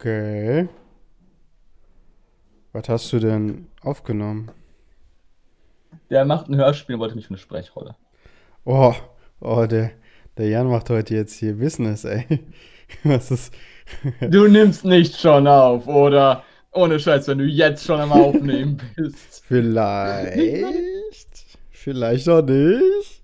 Okay. Was hast du denn aufgenommen? Der macht ein Hörspiel und wollte mich für eine Sprechrolle. Oh, oh, der, der Jan macht heute jetzt hier Business, ey. Was ist. Du nimmst nicht schon auf, oder? Ohne Scheiß, wenn du jetzt schon am Aufnehmen bist. Vielleicht. Vielleicht auch nicht.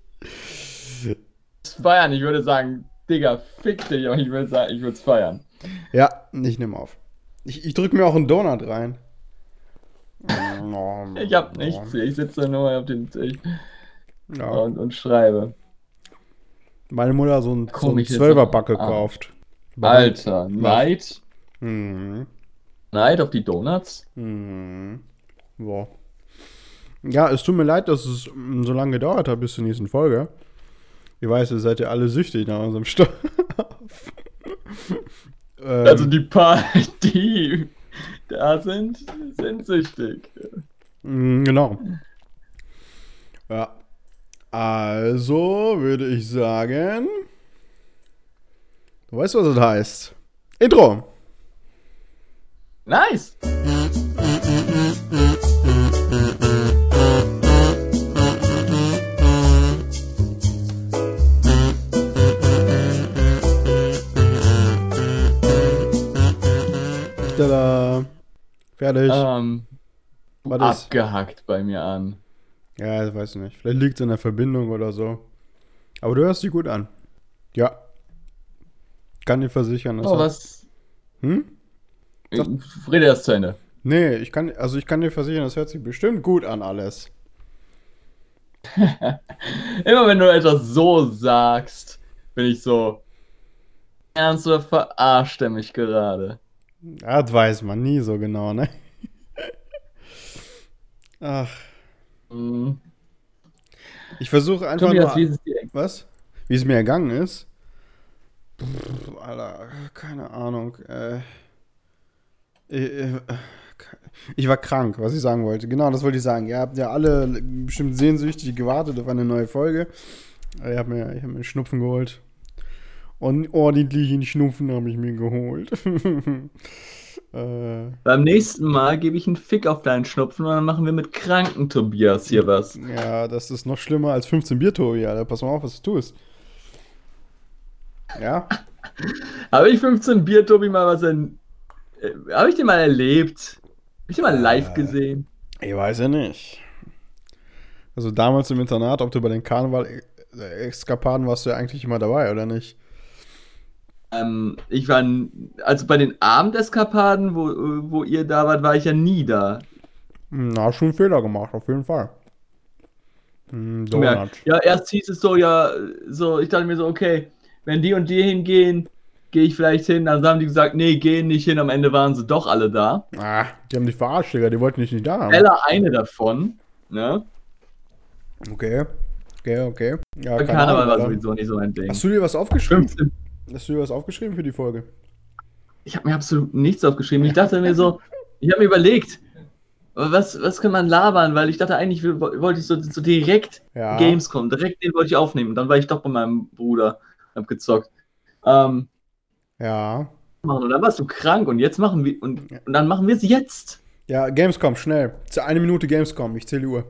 Feiern, ich würde sagen, Digga, fick dich, aber ich würde sagen, ich würde es feiern. Ja, ich nehme auf. Ich, ich drücke mir auch einen Donut rein. Ich hab nichts, ich sitze nur auf dem Tisch Ja. und, und schreibe. Meine Mutter hat so einen, so Zwölferback ah. gekauft. Alter, Neid? Mhm. Neid auf die Donuts? Mhm. So. Ja, es tut mir leid, dass es mm, so lange gedauert hat bis zur nächsten Folge. Ich weiß, ihr seid ja alle süchtig nach unserem Stoff. Ähm, Also die paar, die da sind, sind süchtig. mm, genau. Ja. Also würde ich sagen. Du weißt, was das heißt. Intro. Nice! Tada. Fertig. Ähm, Was ist? abgehackt bei mir an. Ja, ich weiß nicht. Vielleicht liegt es in der Verbindung oder so. Aber du hörst dich gut an. Ja. Kann dir versichern. dass Oh, was? Hm? Ich rede erst zu Ende. Nee, ich kann, also ich kann dir versichern, das hört sich bestimmt gut an alles. Immer wenn du etwas so sagst, bin ich so. Ernst oder verarscht er mich gerade? Ja, das weiß man nie so genau, ne? Ach, Hm. ich versuche einfach Tobias, wie nur... ist es dir? Was? Wie es mir ergangen ist? Pff, Alter, keine Ahnung. Äh, äh, äh, ich war krank, was ich sagen wollte. Genau, das wollte ich sagen. Ihr habt ja alle bestimmt sehnsüchtig gewartet auf eine neue Folge. Ich habe mir, ich hab mir einen Schnupfen geholt. Und ordentlichen Schnupfen habe ich mir geholt. äh, Beim nächsten Mal gebe ich einen Fick auf deinen Schnupfen und dann machen wir mit kranken Tobias hier was. ja, das ist noch schlimmer als 15 Bier, Tobi, Alter. Pass mal auf, was du tust. Ja? Habe ich 15 Bier, Tobi, mal was in. Äh, Habe ich den mal erlebt? Habe ich den mal live Äh. gesehen? Ich weiß ja nicht. Also damals im Internat, ob du bei den Karneval-Eskapaden warst du ja eigentlich immer dabei, oder nicht? Ähm, ich war. Also bei den Abendeskapaden, wo, wo ihr da wart, war ich ja nie da. Hm, Na, schon einen Fehler gemacht, auf jeden Fall. Hm, Donut. Ja, erst hieß es so, ja, so, ich dachte mir so, okay, wenn die und die hingehen, gehe ich vielleicht hin. Dann haben die gesagt, nee, gehen nicht hin. Am Ende waren sie doch alle da. Ah, die haben dich verarscht, Digga, die wollten dich nicht da haben. Ella eine davon, ne? Okay. Okay, okay. Ja, Karneval war sowieso nicht so ein Ding. Hast du dir was aufgeschrieben? 15. Hast du dir was aufgeschrieben für die Folge? Ich habe mir absolut nichts aufgeschrieben. Ich dachte mir so, ich habe mir überlegt, was, was kann man labern, weil ich dachte eigentlich wollte ich so, so direkt Ja. Gamescom, direkt den wollte ich aufnehmen. Dann war ich doch bei meinem Bruder, hab gezockt. Ähm, Ja. machen. Und dann warst du krank und jetzt machen wir und, und dann machen wir es jetzt. Ja, Gamescom, schnell. Zu eine Minute Gamescom, ich zähle die Uhr.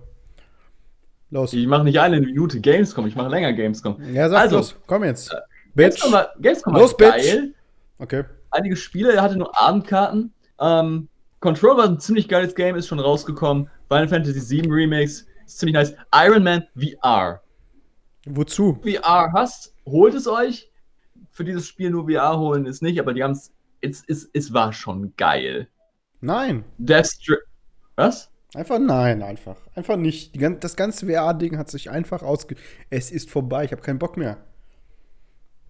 Los. Ich mache nicht eine Minute Gamescom, ich mache länger Gamescom. Ja, sag Also, los. Komm jetzt. Bitch. Gamescom war, Gamescom war Los, Bitch. geil. Okay. Einige Spiele, er hatte nur Abendkarten. Ähm, Control war ein ziemlich geiles Game, ist schon rausgekommen. Final Fantasy VII Remix ist ziemlich nice. Iron Man VR. Wozu? VR hast, holt es euch. Für dieses Spiel nur VR holen ist nicht, aber die haben es. Es, war schon geil. Nein. Death Stri Was? Einfach nein, einfach. Einfach nicht. Die, das ganze VR-Ding hat sich einfach ausge... Es ist vorbei, ich habe keinen Bock mehr.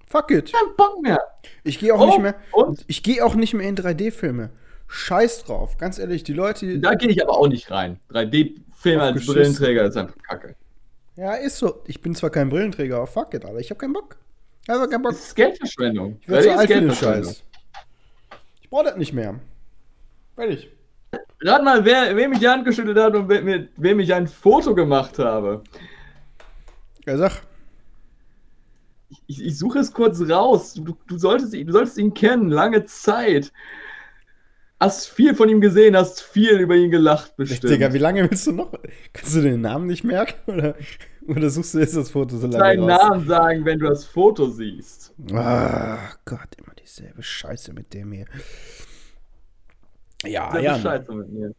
Fuck it. Kein Bock mehr. Ich gehe auch Oh, nicht mehr... und? Ich gehe auch nicht mehr in 3D-Filme. Scheiß drauf. Ganz ehrlich, die Leute... Da gehe ich aber auch nicht rein. 3D-Film als. Brillenträger ist einfach kacke. Ja, ist so. Ich bin zwar kein Brillenträger, aber fuck it, Alter. Ich habe keinen Bock. Ich habe keinen Bock. Das ist Geldverschwendung. Ich werde zu 3D ist alt für den Geldverschwendung. Scheiß. Ich brauche das nicht mehr. Fertig. Rat mal, wer, wem ich die Hand geschüttelt hat und wem ich ein Foto gemacht habe. Ja, sag. Ich, ich suche es kurz raus. Du, du, solltest, ihn- du solltest ihn kennen, lange Zeit. hast viel von ihm gesehen, hast viel über ihn gelacht, bestimmt. Digga, wie lange willst du noch? Kannst du den Namen nicht merken? Oder, oder suchst du jetzt das Foto so lange Deinen raus? Namen sagen, wenn du das Foto siehst. Ah, Gott, immer dieselbe Scheiße mit dem hier. Ja, Sehr ja. Scheiße mit mir.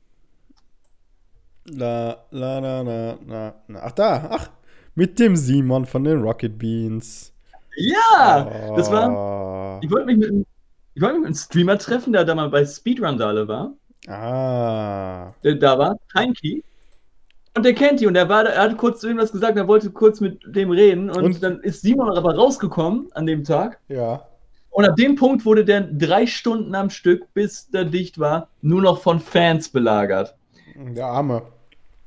La, la, la, la, la, la. Ach, da, ach. Mit dem Simon von den Rocket Beans. Ja, das war. war. Ich wollte mich mit einem, ich wollte mich mit einem Streamer treffen, der da mal bei Speedrun-Dale war. Ah. Der da war, Heinki. Und der kennt die und er, war, er hat kurz zu ihm was gesagt, er wollte kurz mit dem reden und, Und? dann ist Simon aber rausgekommen an dem Tag. Ja. Und ab dem Punkt wurde der drei Stunden am Stück, bis der dicht war, nur noch von Fans belagert, Der Arme.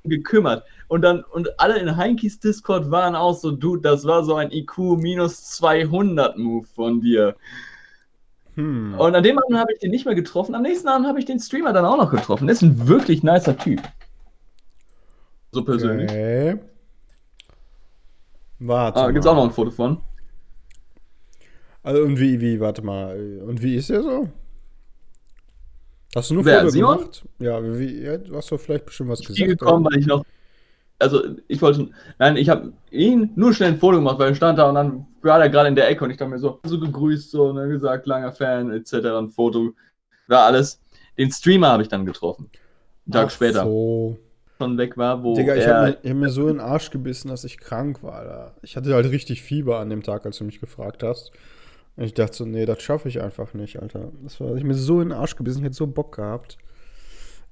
gekümmert. Und dann, und alle in Heinkis Discord waren auch so, Dude, das war so ein IQ minus 200 Move von dir. Hm. Und an dem Abend habe ich den nicht mehr getroffen. Am nächsten Abend habe ich den Streamer dann auch noch getroffen. Der ist ein wirklich nicer Typ. So persönlich. Okay. Warte. Ah, gibt's mal. auch noch ein Foto von. Also, und wie, wie, warte mal. Und wie ist der so? Hast du nur Wer, Foto Simon? gemacht? Ja, wie, du hast doch vielleicht bestimmt was Ich bin gesagt. gekommen, weil ich noch. Also, ich wollte. Nein, ich habe ihn nur schnell ein Foto gemacht, weil er stand da und dann war er gerade in der Ecke und ich dachte mir so, so gegrüßt, so, ne, gesagt, langer Fan, etc. Ein Foto. War alles. Den Streamer habe ich dann getroffen. Einen Tag Ach später. So. Schon weg war, wo. Digga, ich habe mir, hab mir so in den Arsch gebissen, dass ich krank war. Alter. Ich hatte halt richtig Fieber an dem Tag, als du mich gefragt hast. Und ich dachte so, nee, das schaffe ich einfach nicht, Alter. Das war, ich mir so in den Arsch gebissen, ich hätte so Bock gehabt.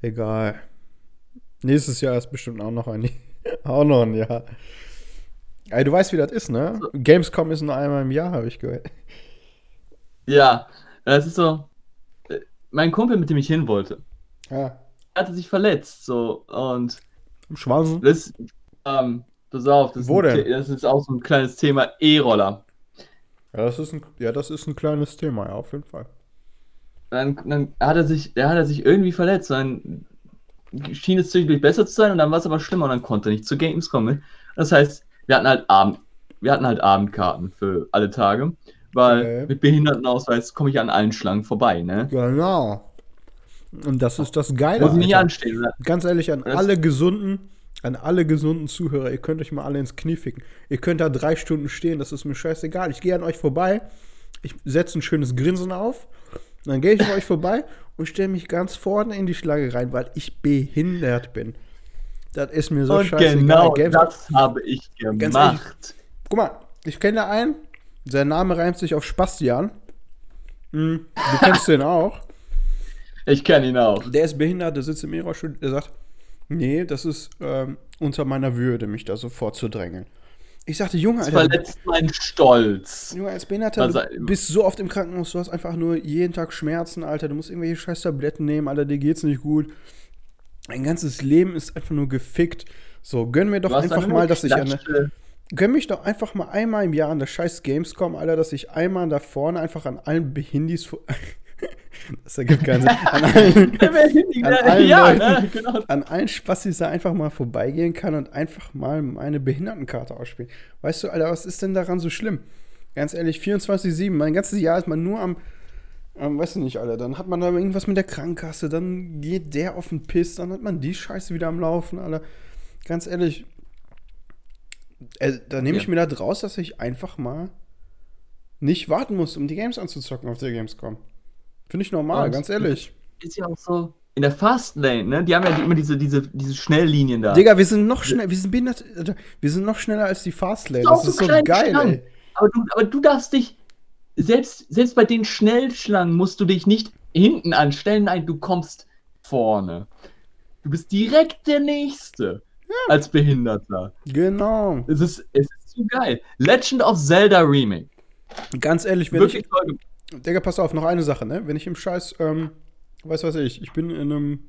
Egal. Nächstes Jahr ist bestimmt auch noch ein, auch noch ein Jahr. Ey, du weißt, wie das ist, ne? Gamescom ist nur einmal im Jahr, habe ich gehört. Ja, das ist so. äh, Mein Kumpel, mit dem ich hin wollte, Ja. hatte sich verletzt, so, und Im Schwanzen? das, ähm, pass auf, das, Wo ist, denn? Das ist auch so ein kleines Thema E-Roller. Ja, das ist ein, ja, das ist ein kleines Thema, ja, auf jeden Fall. Dann, dann hat er sich, hat er sich irgendwie verletzt, dann schien es zwischendurch besser zu sein und dann war es aber schlimmer und dann konnte er nicht zu Gamescom mit. Das heißt, wir hatten halt Abend, wir hatten halt Abendkarten für alle Tage, weil Okay. mit Behindertenausweis komme ich an allen Schlangen vorbei, ne? Genau. Und das ist das Geile. Muss nicht Alter. anstehen. ne? Ganz ehrlich, an Das- alle gesunden, an alle gesunden Zuhörer, ihr könnt euch mal alle ins Knie ficken. Ihr könnt da drei Stunden stehen, das ist mir scheißegal. Ich gehe an euch vorbei, ich setze ein schönes Grinsen auf, dann gehe ich an euch vorbei und stelle mich ganz vorne in die Schlange rein, weil ich behindert bin. Das ist mir so Und scheißegal. genau Games- das habe ich gemacht. Guck mal, ich kenne da einen, sein Name reimt sich auf Spastian. Hm, du kennst den auch. Ich kenne ihn auch. Der ist behindert, der sitzt im E-Rollstuhl, der sagt, nee, das ist ähm, unter meiner Würde, mich da so vorzudrängeln. Ich sagte, Junge, Das Alter, du- verletzt meinen Stolz. Junge, als Behinderter, Also, du bist so oft im Krankenhaus, du hast einfach nur jeden Tag Schmerzen, Alter, du musst irgendwelche scheiß Tabletten nehmen, Alter, dir geht's nicht gut. Dein ganzes Leben ist einfach nur gefickt. So, gönn mir doch einfach eine mal, dass ich an Klatsche. Gönn mich doch einfach mal einmal im Jahr an der scheiß Gamescom, Alter, dass ich einmal da vorne einfach an allen Behindis Das ergibt keinen Sinn. An allen, Wer Handy- An allen ja, Leuten. ne, genau. an allen Spastis da einfach mal vorbeigehen kann und einfach mal meine Behindertenkarte ausspielen. Weißt du, Alter, was ist denn daran so schlimm? Ganz ehrlich, 24-7, mein ganzes Jahr ist man nur am, am, weißt du nicht, Alter, dann hat man da irgendwas mit der Krankenkasse, dann geht der auf den Piss, dann hat man die Scheiße wieder am Laufen, Alter. Ganz ehrlich, äh, da nehme ich Ja. mir da draus, dass ich einfach mal nicht warten muss, um die Games anzuzocken auf der Gamescom. Finde ich normal, Und- ganz ehrlich. Ist ja auch so. In der Fastlane, ne? Die haben ja die, immer diese, diese, diese Schnelllinien da. Digga, wir sind noch schneller, wir sind behindert, wir sind noch schneller als die Fastlane. Ist auch Das so ist so geil, Schlangen. ey. Aber du, aber du darfst dich, selbst, selbst bei den Schnellschlangen musst du dich nicht hinten anstellen, nein, du kommst vorne. Du bist direkt der Nächste als Behinderter. Genau. Es ist, es ist so geil. Legend of Zelda Remake. Ganz ehrlich, wenn Wirklich ich, toll. Digga, pass auf, noch eine Sache, ne? Wenn ich im Scheiß, ähm, weiß was ich, ich bin in einem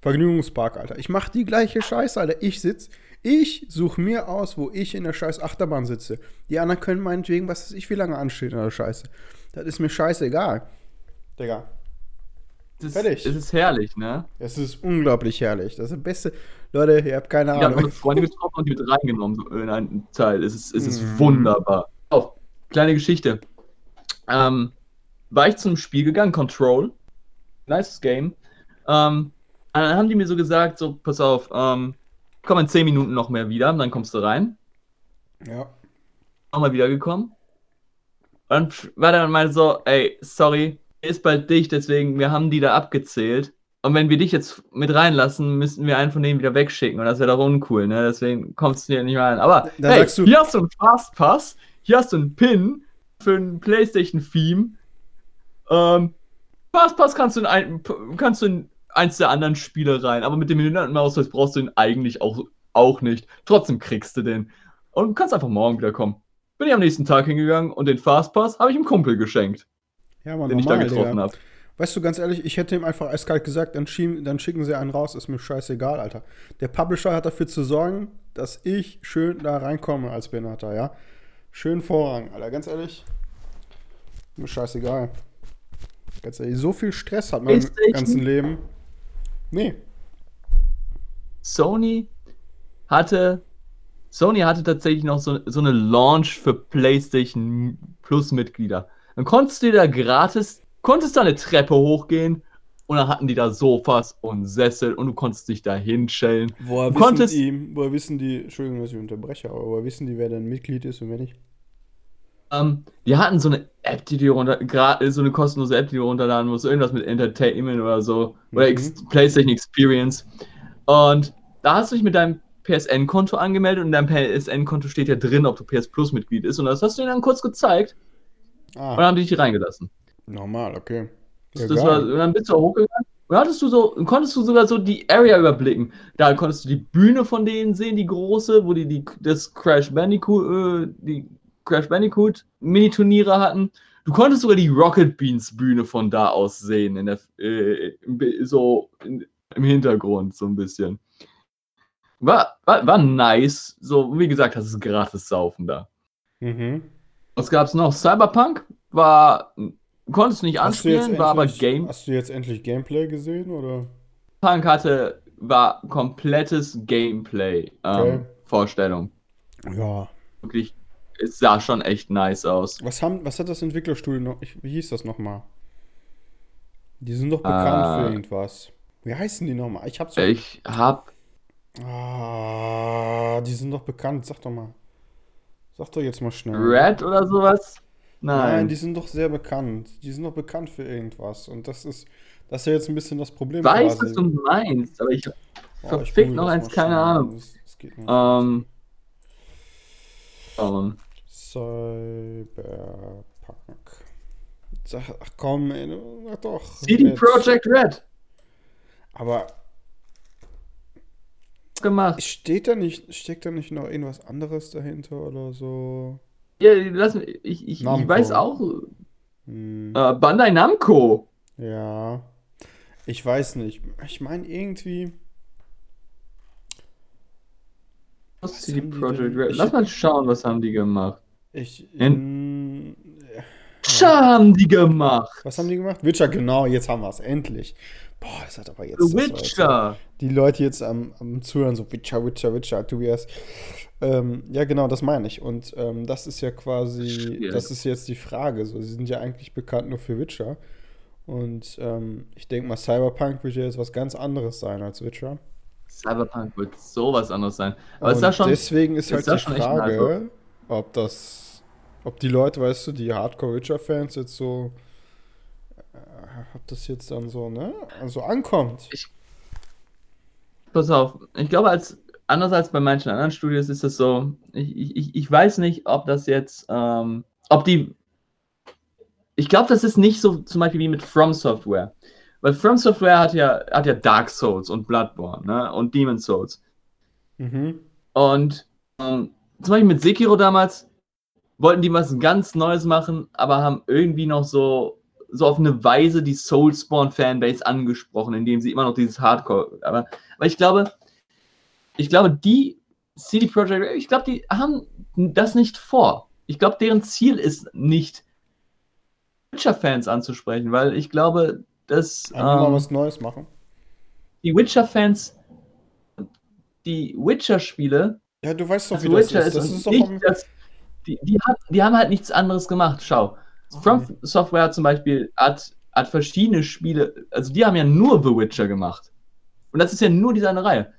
Vergnügungspark, Alter. Ich mach die gleiche Scheiße, Alter. Ich sitz, ich suche mir aus, wo ich in der scheiß Achterbahn sitze. Die anderen können meinetwegen, was weiß ich, wie lange anstehen in der Scheiße. Das ist mir scheißegal. Digga, ist, Fertig. es ist herrlich, ne? es ist unglaublich herrlich. Das ist das Beste. Leute, ihr habt keine Ich habe Ahnung. Freunde getroffen und die mit reingenommen so in einen Teil. Es ist, es ist Mhm. wunderbar. Auf, kleine Geschichte. Ähm, war ich zum Spiel gegangen, Control. nice Game. Ähm, dann haben die mir so gesagt, so, pass auf, ähm, komm in 10 Minuten noch mehr wieder, dann kommst du rein. Ja. Nochmal wiedergekommen. Und dann war der mal so, ey, sorry, ist bald dicht, deswegen, wir haben die da abgezählt. Und wenn wir dich jetzt mit reinlassen, müssten wir einen von denen wieder wegschicken. Und das wäre doch uncool, ne? Deswegen kommst du hier nicht mehr rein. Aber hey, du- hier hast du einen Fastpass, hier hast du einen Pin für ein PlayStation-Theme. Ähm, Fastpass kannst du in ein, kannst du in eins der anderen Spiele rein, aber mit dem Behindertenausweis brauchst du ihn eigentlich auch, auch nicht. Trotzdem kriegst du den. Und du kannst einfach morgen wiederkommen. Bin ich am nächsten Tag hingegangen und den Fastpass habe ich einem Kumpel geschenkt, Ja, man, den ich da normal, getroffen habe. Weißt du, ganz ehrlich, ich hätte ihm einfach eiskalt gesagt, dann, schieben, dann schicken sie einen raus, ist mir scheißegal, Alter. Der Publisher hat dafür zu sorgen, dass ich schön da reinkomme als Behinderter, ja. Schön Vorrang, Alter, ganz ehrlich. Mir scheißegal. Ganz ehrlich, so viel Stress hat man im ganzen Leben. Nee. Sony hatte Sony hatte tatsächlich noch so, so eine Launch für PlayStation Plus Mitglieder. Dann konntest du da gratis, konntest da eine Treppe hochgehen und dann hatten die da Sofas und Sessel und du konntest dich da hinstellen. Woher Du wissen, konntest- die, woher wissen die, Entschuldigung, dass ich unterbreche, aber woher wissen die, wer denn Mitglied ist und wer nicht? Ähm, die hatten so eine App, die du runter, gra- so eine kostenlose App, die du runterladen musst, irgendwas mit Entertainment oder so, oder Mhm. Ex PlayStation Experience. Und da hast du dich mit deinem PSN-Konto angemeldet und in deinem PSN-Konto steht ja drin, ob du PS Plus-Mitglied ist. Und das hast du ihnen dann kurz gezeigt und dann Ah, haben die dich reingelassen. normal, okay. Ja, Das war, dann bist du hochgegangen und hattest du so, konntest du sogar so die Area überblicken. Da konntest du die Bühne von denen sehen, die große, wo die, die das Crash Bandicoot, äh, die Crash Bandicoot Mini-Turniere hatten. Du konntest sogar die Rocket Beans Bühne von da aus sehen, in der, äh, Bi- so in, im Hintergrund so ein bisschen. War, war, war nice. So, wie gesagt, das ist gratis Saufen da. Mhm. Was gab's noch? Cyberpunk war, konntest nicht anspielen, war aber endlich- Game. Hast du jetzt endlich Gameplay gesehen, oder? Punk hatte, war komplettes Gameplay ähm, Okay. Vorstellung. Ja. Wirklich, es sah schon echt nice aus. Was, haben, was hat das Entwicklerstudio noch? Ich, wie hieß das nochmal? Die sind doch bekannt Äh. für irgendwas. Wie heißen die nochmal? Ich hab's so. Ich hab, Ah, die sind doch bekannt. Sag doch mal. Sag doch jetzt mal schnell. Red oder sowas? Nein, Nein. die sind doch sehr bekannt. Die sind doch bekannt für irgendwas. Und das ist, das ist ja jetzt ein bisschen das Problem ich weiß, quasi. was du meinst, aber ich verfickt google noch eins, keine. Ahnung. Das, das geht nicht. Ähm, ähm, Cyberpunk. Sag, ach komm, ey, sag doch. CD. Projekt Red Aber gemacht. steht da nicht, steckt da nicht noch irgendwas anderes dahinter oder so? Ja, lass mich, ich, ich, ich weiß auch. Hm, Äh, Bandai Namco. ja. Ich weiß nicht. Ich meine irgendwie. Was CD Projekt? Red? Lass mal schauen, was haben die gemacht. Ich. In- mm, Tja, haben die gemacht. was haben die gemacht? Witcher, genau, jetzt haben wir es. Endlich. Boah, das hat aber jetzt. The war jetzt- Witcher. die Leute jetzt am, am Zuhören so Witcher, Witcher, Witcher, Tobias. Ähm, ja, genau, das meine ich. Und ähm, das ist ja quasi, Schwierig. das ist jetzt die Frage. So, sie sind ja eigentlich bekannt nur für Witcher. Und ähm, ich denke mal, Cyberpunk wird ja jetzt was ganz anderes sein als Witcher. Cyberpunk wird sowas anderes sein. Aber Und sah schon. deswegen ist halt sah die schon echt Frage, ob das, ob die Leute, weißt du, die Hardcore-Witcher-Fans jetzt so, ob das jetzt dann so, ne, also ankommt. Pass auf, ich glaube, als anders als bei manchen anderen Studios ist es so, ich, ich, ich weiß nicht, ob das jetzt, ähm, ob die. Ich glaube, das ist nicht so zum Beispiel wie mit From Software. Weil From Software hat ja, hat ja Dark Souls und Bloodborne, ne? Und Demon Souls. Mhm. Und ähm, zum Beispiel mit Sekiro damals wollten die was ganz Neues machen, aber haben irgendwie noch so, so auf eine Weise die Soulspawn-Fanbase angesprochen, indem sie immer noch dieses Hardcore. Aber, aber ich glaube, ich glaube, die CD Projekt, ich glaube, die haben das nicht vor. Ich glaube, deren Ziel ist nicht, Witcher-Fans anzusprechen, weil ich glaube, dass Einfach mal ähm, was Neues machen. die Witcher-Fans die Witcher-Spiele Ja, du weißt doch, das wie das Witcher ist. ist, Das ist doch nicht das, die, die, haben, die haben halt nichts anderes gemacht. Schau, From Software zum Beispiel hat hat verschiedene Spiele, also die haben ja nur The Witcher gemacht. Und das ist ja nur diese eine Reihe.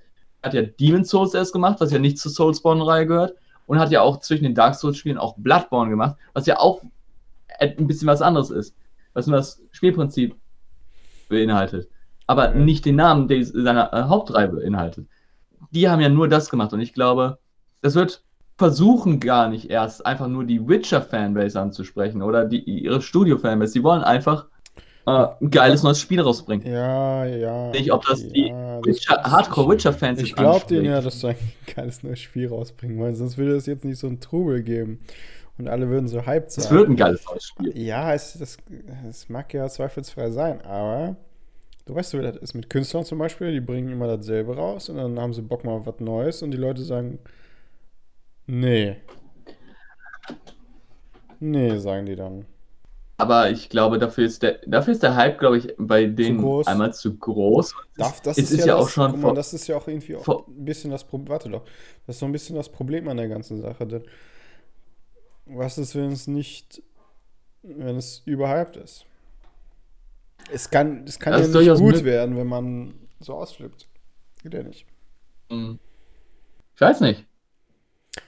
Hat ja Demon's Souls erst gemacht, was ja nicht zur Soulspawn-Reihe gehört. Und hat ja auch zwischen den Dark Souls-Spielen auch Bloodborne gemacht, was ja auch ein bisschen was anderes ist. Was nur das Spielprinzip beinhaltet. Aber Ja. nicht den Namen seiner äh, Hauptreihe beinhaltet. Die haben ja nur das gemacht. Und ich glaube, das wird versuchen gar nicht erst einfach nur die Witcher-Fanbase anzusprechen oder die, ihre Studio-Fanbase. Die wollen einfach äh, ein geiles neues Spiel rausbringen. Ja, ja. Nicht, ob das die ja, Witcher, Hardcore-Witcher-Fans Ich glaube denen ja, dass sie ein geiles neues Spiel rausbringen wollen, sonst würde es jetzt nicht so einen Trubel geben. Und alle würden so hyped sein. Es wird ein geiles neues Spiel. Ja, es, das, es mag ja zweifelsfrei sein, aber du weißt, wie das ist mit Künstlern zum Beispiel, die bringen immer dasselbe raus und dann haben sie Bock mal auf was Neues und die Leute sagen, nee. Nee, sagen die dann. Aber ich glaube, dafür ist der, dafür ist der Hype, glaube ich, bei denen groß. einmal zu groß. Darf, das es ist, ja, auch das, schon guck mal, vor- das ist ja auch irgendwie auch vor- ein bisschen das Problem. Warte doch. Das ist so ein bisschen das Problem an der ganzen Sache. Denn was ist, wenn es nicht, wenn es überhyped ist? Es kann, es kann Das ja ist nicht gut werden, wenn man so ausflippt. Geht ja nicht. Hm. Ich weiß nicht.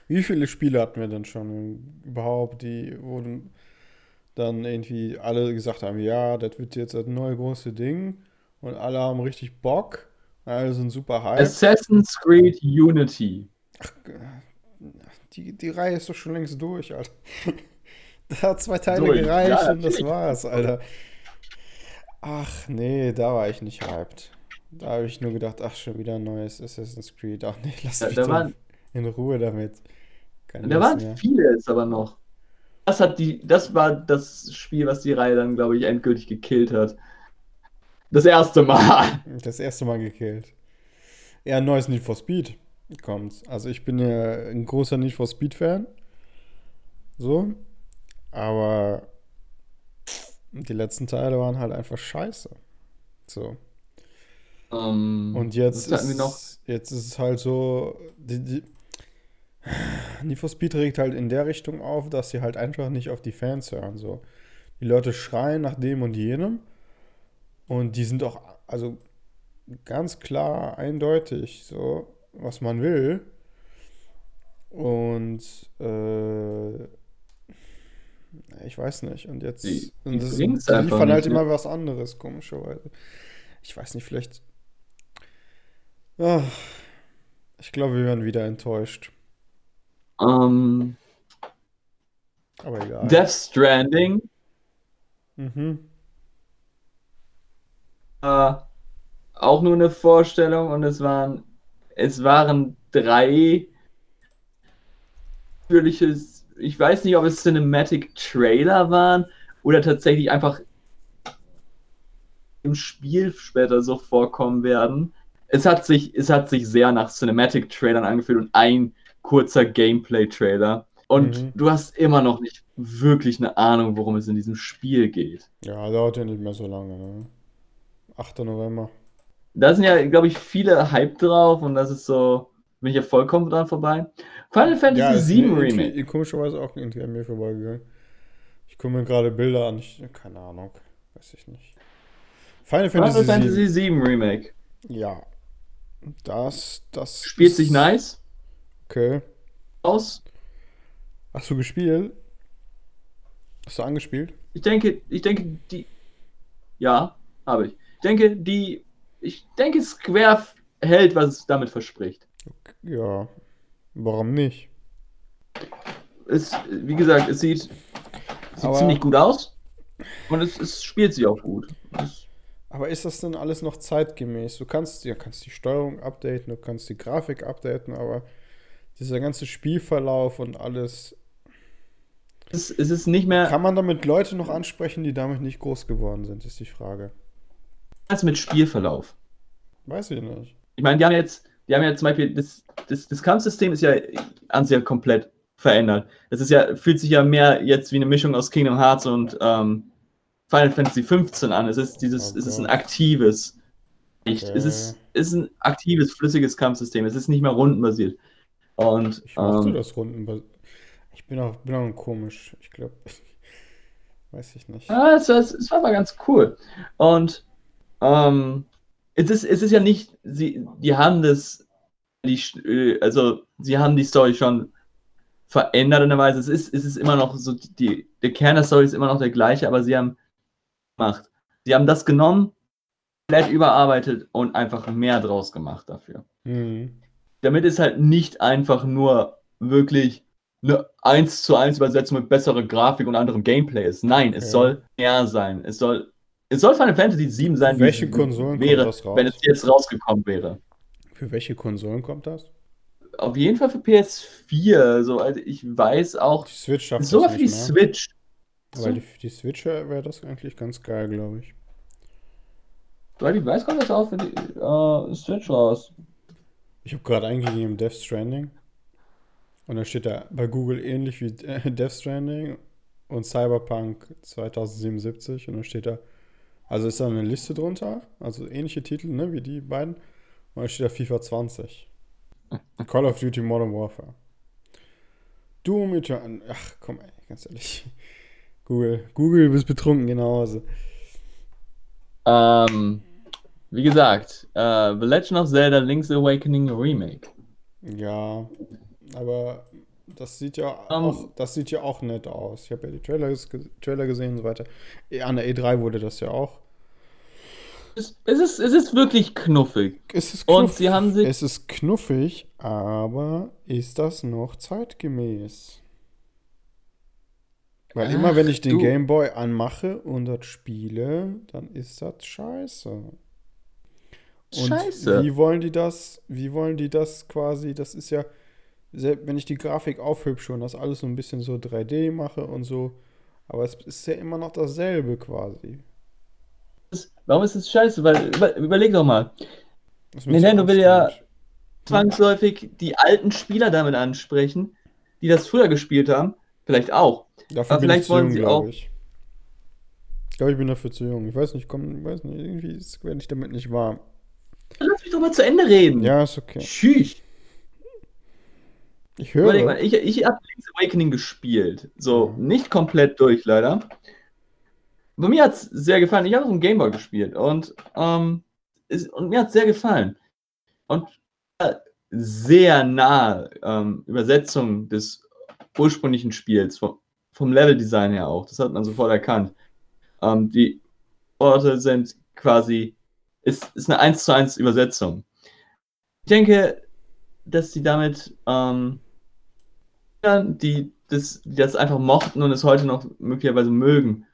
Wie viele Spiele hatten wir denn schon überhaupt, die wurden dann irgendwie alle gesagt haben, ja, das wird jetzt das neue große Ding und alle haben richtig Bock, alle sind super hyped. Assassin's Creed Unity. Die, die Reihe ist doch schon längst durch, Alter. Da hat zwei Teile Durch, gereicht ja, und das war's, Alter. Ach, nee, da war ich nicht hyped. Da habe ich nur gedacht, ach, schon wieder ein neues Assassin's Creed. Ach nee, lass Da- mich da doch waren- in Ruhe damit. Keine Da waren mehr. viele jetzt aber noch. Das hat die, das war das Spiel, was die Reihe dann, glaube ich, endgültig gekillt hat. Das erste Mal. Das erste Mal gekillt. Ja, ein neues Need for Speed kommt. Also ich bin ja ein großer Need for Speed-Fan. So. Aber die letzten Teile waren halt einfach scheiße. So. Ähm, Und jetzt ist, jetzt ist es halt so, die, die, Need for Speed regt halt in der Richtung auf, dass sie halt einfach nicht auf die Fans hören. So. Die Leute schreien nach dem und jenem und die sind auch, also ganz klar, eindeutig, so, was man will. Und äh, ich weiß nicht. Und jetzt Die- die und das, die liefern halt nicht, ne? immer was anderes, komischerweise. Ich weiß nicht, vielleicht. Ah, ich glaube, wir werden wieder enttäuscht. Ähm, Aber egal. Death Stranding. Mhm. Äh, auch nur eine Vorstellung und es waren, es waren drei natürliches, ich weiß nicht, ob es Cinematic Trailer waren oder tatsächlich einfach im Spiel später so vorkommen werden. Es hat sich, es hat sich sehr nach Cinematic Trailern angefühlt und ein kurzer Gameplay-Trailer. Und Mhm. du hast immer noch nicht wirklich eine Ahnung, worum es in diesem Spiel geht. Ja, dauert ja nicht mehr so lange. Ne? 8. November. Da sind ja, glaube ich, viele Hype drauf und das ist so, bin ich ja vollkommen dran vorbei. Final Fantasy Ja, VII Remake. Komischerweise auch irgendwie an mir vorbeigegangen. Ich gucke mir gerade Bilder an. Ich, keine Ahnung. Weiß ich nicht. Final Final Fantasy, Fantasy VII. Remake. Ja. Das, das. Spielt sich nice Okay. aus. Hast du gespielt? Hast du angespielt? Ich denke, ich denke, die. Ja, habe ich. Ich denke, die. Ich denke, Square hält, was es damit verspricht. Ja. Warum nicht? Es, wie gesagt, es sieht, sieht Aber- ziemlich gut aus und es, es spielt sich auch gut. Es, Aber ist das denn alles noch zeitgemäß? Du kannst, ja, kannst die Steuerung updaten, du kannst die Grafik updaten, aber dieser ganze Spielverlauf und alles. es, es ist nicht mehr Kann man damit Leute noch ansprechen, die damit nicht groß geworden sind, ist die Frage. als mit Spielverlauf. Weiß ich nicht. Ich meine, die haben jetzt, die haben ja zum Beispiel, das, das, das Kampfsystem ist ja an sich ja komplett verändert. Das ist ja, fühlt sich ja mehr jetzt wie eine Mischung aus Kingdom Hearts und ähm, Final Fantasy 15 an. Es ist dieses, Oh es ist ein aktives, nicht, Okay. es ist, es ist ein aktives, flüssiges Kampfsystem. Es ist nicht mehr rundenbasiert. Und Ich mochte ähm, das Runden. Ich bin auch, bin auch komisch. Ich glaube. weiß ich nicht. Ja, es, es, es war mal ganz cool. Und ähm, es, ist, es ist ja nicht, sie, die haben das, die, äh, also sie haben die Story schon verändert in der Weise. Es ist, es ist immer noch so, die, der Kern der Story ist immer noch der gleiche, aber sie haben gemacht. Sie haben das genommen, komplett überarbeitet und einfach mehr draus gemacht dafür. Mhm. Damit es halt nicht einfach nur wirklich eine 1 zu 1 Übersetzung mit besserer Grafik und anderem Gameplay ist. Nein, es Okay. soll mehr sein. Es soll, es soll Final Fantasy 7 sein, Welche Konsolen wäre, wenn es jetzt rausgekommen wäre. Für welche Konsolen kommt das? Auf jeden Fall für PS4, soweit ich weiß, auch Die Switch schafft sogar für die mehr. Switch. Weil die, für die Switch wäre das eigentlich ganz geil, glaube ich. Soweit ich weiß, kommt das auch für die äh, Switch raus. Ich habe gerade eingegeben Death Stranding. Und dann steht da bei Google ähnlich wie äh, Death Stranding und Cyberpunk 2077. Und dann steht da, also ist da eine Liste drunter, also ähnliche Titel, ne, wie die beiden. Und dann steht da FIFA 20. Call of Duty Modern Warfare. Doom Eternal. Ach, komm, ey, ganz ehrlich. Google, Google, du bist betrunken, geh nach Hause. Ähm, wie gesagt, äh, The Legend of Zelda Link's Awakening Remake. Ja, aber das sieht ja Ähm. auch, das sieht ja auch nett aus. Ich habe ja die Trailers, ge- Trailer gesehen und so weiter. Eh, An der E3 wurde das ja auch. Es, es, ist, es ist wirklich knuffig. Es ist Und sie haben sich- es ist knuffig, aber ist das noch zeitgemäß? Weil immer wenn ich den. Gameboy anmache und das spiele, dann ist das scheiße. Und Scheiße. wie wollen die das, wie wollen die das quasi, das ist ja, wenn ich die Grafik aufhübsche und das alles so ein bisschen so 3D mache und so, aber es ist ja immer noch dasselbe quasi. Warum ist es scheiße? Weil, über, überleg doch mal. Nintendo will ja-. Zwangsläufig die alten Spieler damit ansprechen, die das früher gespielt haben. Vielleicht auch. Dafür Aber bin vielleicht ich zu wollen jung, sie glaube auch- ich. Ich glaube, ich bin dafür zu jung. Ich weiß nicht, komm, ich weiß nicht, irgendwie ist- werde ich damit nicht warm. Doch mal zu Ende reden. Ja, ist okay. Tschüss. Ich höre. mal, ich, ich habe Link's Awakening gespielt. So, Mhm. nicht komplett durch, leider. Aber mir hat es sehr gefallen. Ich habe auf dem Gameboy gespielt und, ähm, es, und mir hat es sehr gefallen. Und äh, sehr nah ähm, Übersetzung des ursprünglichen Spiels, vom, vom Leveldesign her auch. Das hat man sofort erkannt. Ähm, die Orte sind quasi, ist, ist eine 1 zu 1 Übersetzung. Ich denke, dass sie damit ähm, die das, die das einfach mochten und es heute noch möglicherweise mögen,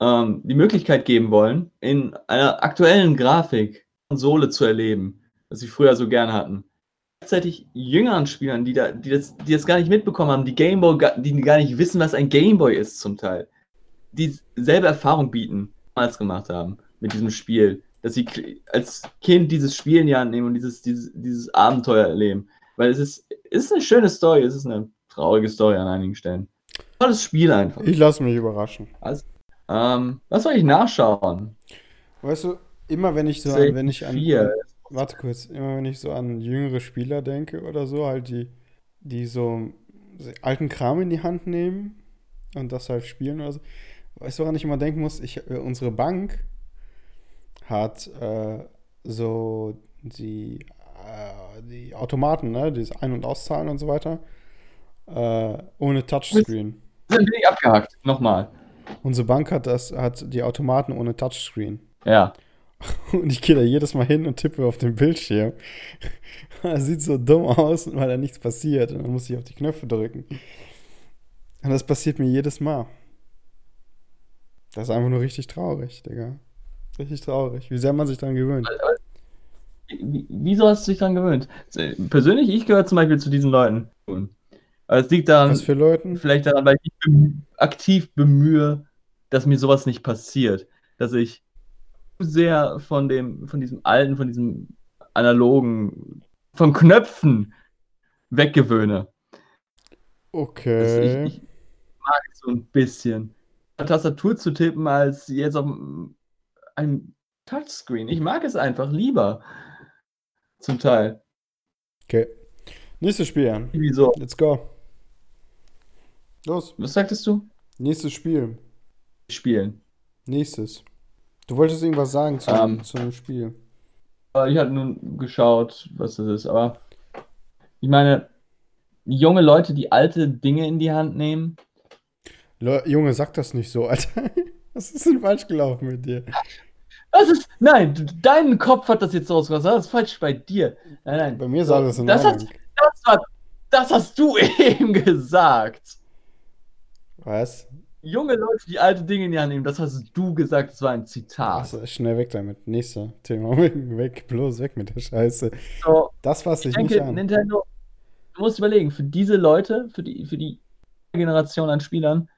ähm, die Möglichkeit geben wollen, in einer aktuellen Grafik Konsole zu erleben, was sie früher so gern hatten. Gleichzeitig jüngeren Spielern, die, da, die, das, die das gar nicht mitbekommen haben, die Gameboy, ga- die gar nicht wissen, was ein Gameboy ist zum Teil, die selbe Erfahrung bieten, damals gemacht haben mit diesem Spiel, dass sie als Kind dieses Spiel in die Hand nehmen und dieses, dieses, dieses Abenteuer erleben. Weil es ist, es ist eine schöne Story, es ist eine traurige Story an einigen Stellen. Tolles Spiel einfach. Ich lasse mich überraschen. Ähm, was soll ich nachschauen? Weißt du, immer wenn ich so an, wenn ich an, Vier. warte kurz, immer wenn ich so an jüngere Spieler denke oder so, halt die, die so alten Kram in die Hand nehmen und das halt spielen oder so. Weißt du, woran ich immer denken muss? Ich, äh, unsere Bank hat äh, so die, äh, die Automaten, ne, dieses Ein- und Auszahlen und so weiter, äh, ohne Touchscreen. Sind wenig abgehakt. Nochmal. Unsere Bank hat das, hat die Automaten ohne Touchscreen. Ja. Und ich gehe da jedes Mal hin und tippe auf den Bildschirm. Das sieht so dumm aus, weil da nichts passiert. Und dann muss ich auf die Knöpfe drücken. Und das passiert mir jedes Mal. Das ist einfach nur richtig traurig, Digga. Richtig traurig. Wie sehr man sich dran gewöhnt. Wie- Wieso hast du dich daran gewöhnt? Persönlich, ich gehöre zum Beispiel zu diesen Leuten. Aber es liegt daran, Was für Leuten? vielleicht daran, weil ich aktiv bemühe, dass mir sowas nicht passiert. Dass ich zu sehr von dem, von diesem alten, von diesem analogen, von Knöpfen weggewöhne. Okay. ich, ich mag es so ein bisschen. Eine Tastatur zu tippen, als jetzt auf einem- einem Touchscreen. Ich mag es einfach lieber. Zum Teil. Okay. Nächstes Spiel, Jan. Wieso? Let's go. Los. Was sagtest du? Nächstes Spiel. spielen. Nächstes. Du wolltest irgendwas sagen zu, Ähm. zu einem Spiel. Aber ich hatte nun geschaut, was das ist. Aber ich meine, junge Leute, die alte Dinge in die Hand nehmen. Le Junge, sag das nicht so, Alter. Was ist denn falsch gelaufen mit dir? Das ist. Nein, dein Kopf hat das jetzt rausgelassen. Das ist falsch bei dir. Nein, nein. Bei mir So, alles in das, hast, das, war, das hast du eben gesagt. Was? Junge Leute, die alte Dinge in die Hand nehmen, das hast du gesagt, das war ein Zitat. Also, schnell weg damit. Nächster Thema. Weg, bloß weg mit der Scheiße. So, Das fasst ich nicht denke, an. Nintendo, du musst überlegen, für diese Leute, für die, für die Generation an Spielern,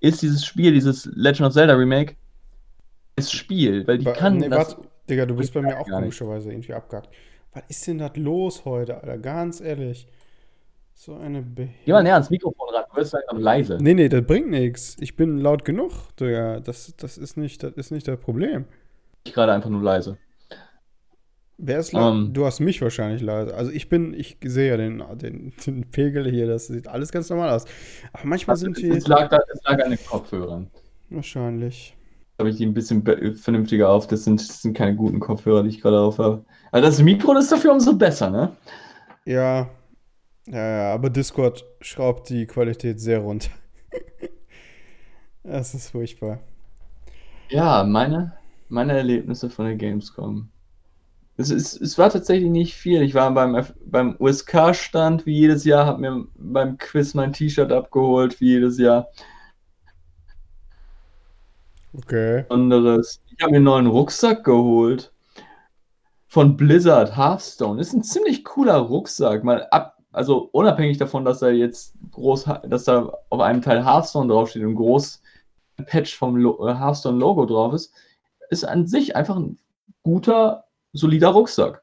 ist dieses Spiel, dieses Legend of Zelda Remake, das Spiel, weil die Ba- kann nee, das. warte, Digga, du bist bei mir auch komischerweise irgendwie abgehakt. Was ist denn das los heute, Alter? Ganz ehrlich. So eine Be Geh mal näher ans Mikrofon ran, du wirst langsam leise. Nee, nee, das bringt nichts. Ich bin laut genug, Digga. Das, das, ist nicht, das ist nicht das Problem. Ich gerade einfach nur leise. Wer ist laut? Ähm. du hast mich wahrscheinlich leise. Also ich bin, ich sehe ja den, den, den Pegel hier, das sieht alles ganz normal aus. Aber manchmal Also, sind wir. es, lag da, es lag an den Kopfhörern. Wahrscheinlich. Habe ich die ein bisschen vernünftiger auf. Das sind, das sind keine guten Kopfhörer, die ich gerade auf habe. Aber das Mikro das ist dafür umso besser, ne? Ja. Ja, ja, aber Discord schraubt die Qualität sehr runter. Das ist furchtbar. Ja, meine, meine Erlebnisse von der Gamescom. Es, ist, es war tatsächlich nicht viel. Ich war beim, beim USK-Stand wie jedes Jahr, habe mir beim Quiz mein T-Shirt abgeholt, wie jedes Jahr. Okay. Anderes. Ich habe mir einen neuen Rucksack geholt. Von Blizzard, Hearthstone. Ist ein ziemlich cooler Rucksack. Mal ab, also unabhängig davon, dass er jetzt groß, dass da auf einem Teil Hearthstone draufsteht und groß ein Patch vom Lo äh, Hearthstone-Logo drauf ist, ist an sich einfach ein guter, solider Rucksack.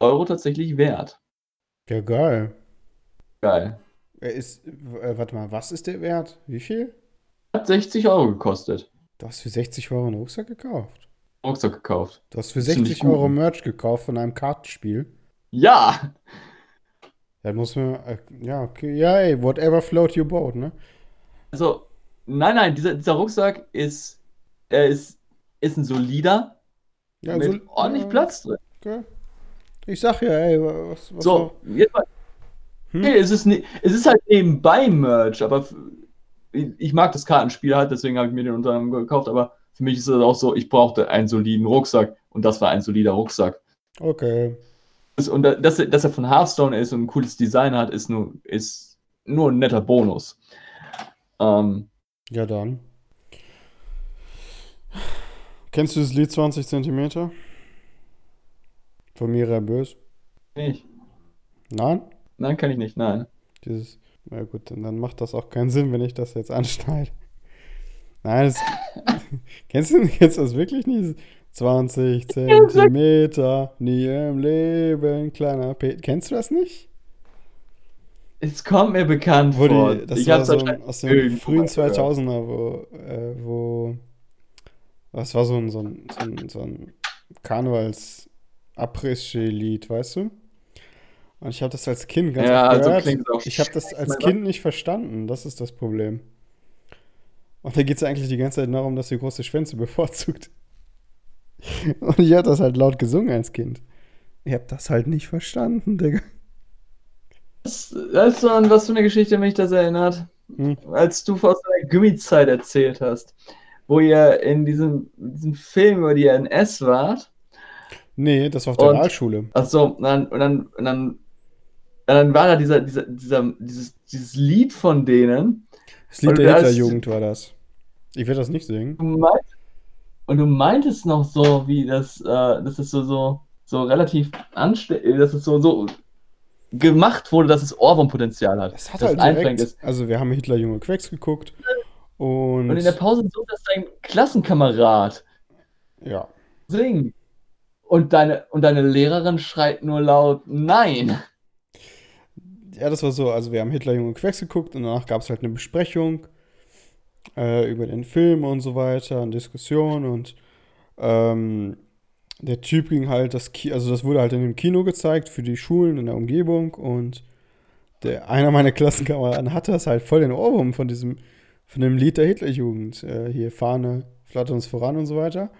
Euro tatsächlich wert. Ja, geil. Geil. Er ist, äh, warte mal, was ist der Wert? Wie viel? Hat 60 Euro gekostet. Du hast für 60 Euro einen Rucksack gekauft. Rucksack gekauft. Du hast für Ziemlich 60 Euro guten. Merch gekauft von einem Kartenspiel. Ja! Ja, muss man, äh, ja, okay, ja, ey, whatever float your boat, ne? Also, nein, nein, dieser, dieser Rucksack ist, er ist, ist ein solider, Ja, mit so- ordentlich ja, Platz drin. Okay. Ich sag ja, ey, was, was So, jetzt mal. Hm? Nee, es ist, ne, es ist halt nebenbei Merch, aber ich mag das Kartenspiel halt, deswegen habe ich mir den unter anderem gekauft, aber für mich ist es auch so, ich brauchte einen soliden Rucksack und das war ein solider Rucksack. Okay. Und da- dass, er- dass er von Hearthstone ist und ein cooles Design hat, ist nur, ist nur ein netter Bonus. Ähm, Ja, dann. Kennst du das Lied 20 Zentimeter? Von Mira Bös? nicht. Nein? Nein, kann ich nicht, nein. Dieses, na gut, dann, macht das auch keinen Sinn, wenn ich das jetzt anschneide. Nein, das, kennst, du, du das wirklich nicht? 20 Zentimeter, nie im Leben, kleiner Peter. Kennst du das nicht? Es kommt mir bekannt Wo vor. die, das ich war so aus den frühen mal gehört. 2000er, wo, äh, wo, was war so ein, so ein, so ein, so ein Karnevals-Après-Ski-Lied, weißt du? Und ich habe das als Kind ganz Ja, oft also gehört. ich habe das als scheiße, Kind nicht verstanden, das ist das Problem. Und da geht es eigentlich die ganze Zeit darum, dass sie große Schwänze bevorzugt. Und ich habe das halt laut gesungen als Kind. Ich habe das halt nicht verstanden, Digga. Das, weißt du, an was für eine Geschichte mich das erinnert? Hm. Als du aus deiner Gummizeit erzählt hast, wo ihr in diesem, diesem Film über die NS wart. Nee, das war auf der Und- Realschule. Achso, und dann, und dann, und dann, und dann war da dieser, dieser, dieser, dieses, dieses Lied von denen. Das Lied der Hitlerjugend war das. Ich werde das nicht singen. Du meint, und du meintest noch so, wie das, äh, das ist so, so, so relativ anständig, dass es so, so gemacht wurde, dass es Ohrwurmpotenzial hat. Es hat halt direkt, ist. also wir haben Hitler Junge Quecks geguckt und, Und in der Pause so, dass dein Klassenkamerad ja, singt. Und deine, und deine Lehrerin schreit nur laut Nein. ja, das war so, also wir haben Hitler Junge Quecks geguckt und danach gab es halt eine Besprechung äh, über den Film und so weiter, eine Diskussion und ähm, der Typ ging halt das Ki also das wurde halt in dem Kino gezeigt für die Schulen in der Umgebung und der einer meiner Klassenkameraden hatte das halt voll den Ohrwurm von diesem von dem Lied der Hitlerjugend. Äh, hier Fahne, flattert uns voran und so weiter.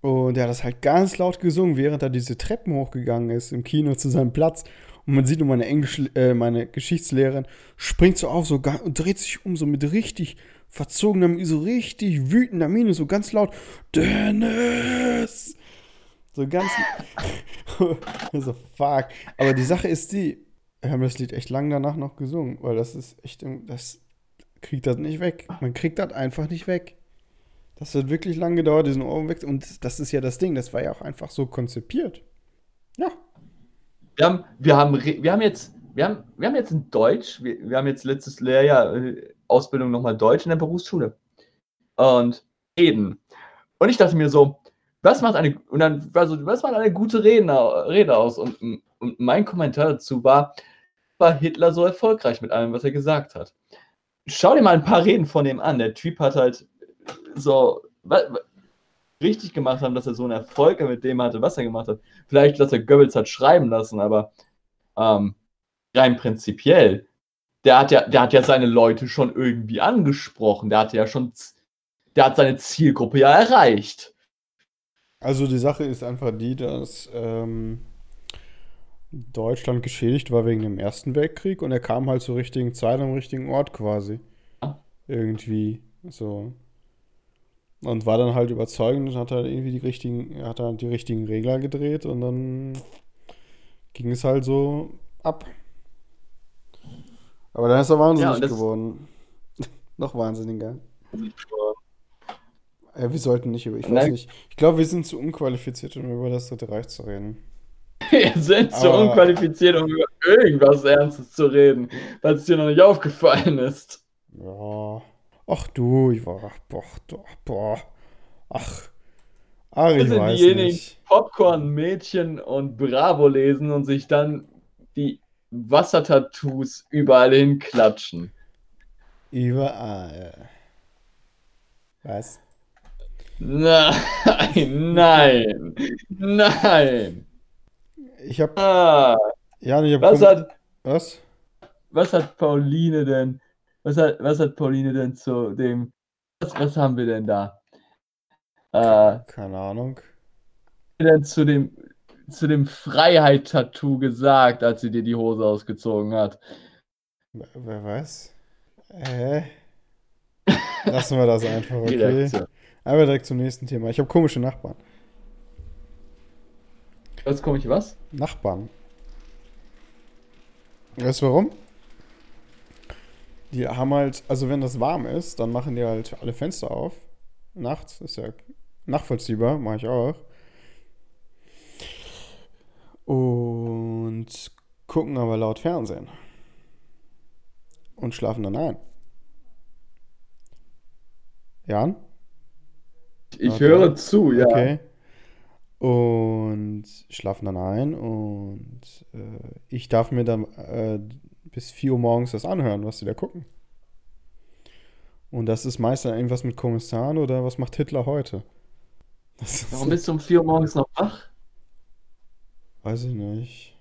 Und er hat das halt ganz laut gesungen, während er diese Treppen hochgegangen ist im Kino zu seinem Platz. Und man sieht nur meine Englisch, äh, meine Geschichtslehrerin springt so auf so und dreht sich um so mit richtig verzogenem, so richtig wütender Miene, so ganz laut. Dennis! So ganz. so, fuck. Aber die Sache ist die, wir haben das Lied echt lang danach noch gesungen, weil das ist echt, das kriegt das nicht weg. Man kriegt das einfach nicht weg. Das hat wirklich lang gedauert, diesen weg. Und das ist ja das Ding, das war ja auch einfach so konzipiert. Ja. Wir haben, wir haben, wir haben jetzt, wir haben, wir haben jetzt in Deutsch, wir, wir haben jetzt letztes Lehrjahr äh, Ausbildung nochmal Deutsch in der Berufsschule. Und reden. Und ich dachte mir so, was macht eine, und dann war so, was macht eine gute Rede, Rede aus? Und, und mein Kommentar dazu war, war Hitler so erfolgreich mit allem, was er gesagt hat? Schau dir mal ein paar Reden von ihm an. Der Typ hat halt so richtig gemacht haben, dass er so einen Erfolg mit dem hatte, was er gemacht hat. Vielleicht, dass er Goebbels hat schreiben lassen, aber ähm, rein prinzipiell, der hat ja, der hat ja seine Leute schon irgendwie angesprochen. Der hat ja schon, der hat seine Zielgruppe ja erreicht. Also die Sache ist einfach die, dass ähm, Deutschland geschädigt war wegen dem Ersten Weltkrieg und er kam halt zur richtigen Zeit am richtigen Ort quasi. Irgendwie so. Und war dann halt überzeugend und hat halt irgendwie die richtigen, hat halt die richtigen Regler gedreht und dann ging es halt so ab. Aber dann ist er wahnsinnig Ja, geworden. Noch wahnsinniger. Ja, wir sollten nicht über, ich weiß nicht. Ich glaube, wir sind zu unqualifiziert, um über das Dritte Reich zu reden. Wir sind zu Aber- unqualifiziert, um über irgendwas Ernstes zu reden, weil es dir noch nicht aufgefallen ist. Ja. Ach du, ich war, boah, doch, boah. Ach. Ach, ich sind weiß diejenigen, nicht. Popcorn, Mädchen und Bravo lesen und sich dann die Wassertattoos überall hinklatschen. Überall. Was? Nein, nein, nein. Ich hab, Ah, ja, ich hab, was hat, was? was hat Pauline denn, was hat, was hat Pauline denn zu dem, was, was haben wir denn da? Äh, Keine Ahnung. denn zu dem, zu dem Freiheit-Tattoo gesagt, als sie dir die Hose ausgezogen hat? Wer, weiß? Äh. Lassen wir das einfach, okay? Aber direkt zum nächsten Thema. Ich habe komische Nachbarn. Was komisch, was? Nachbarn. Weißt du warum? Die haben halt, also wenn das warm ist, dann machen die halt alle Fenster auf. Nachts, ist ja nachvollziehbar, mache ich auch. Und gucken aber laut Fernsehen. Und schlafen dann ein. Jan? Ich Okay. höre zu, ja. Okay. Und schlafen dann ein und äh, ich darf mir dann äh, bis 4 Uhr morgens das anhören, was sie da gucken. Und das ist meist dann irgendwas mit Kommissaren oder was macht Hitler heute? Warum bist du um 4 Uhr morgens noch wach? weiß ich nicht.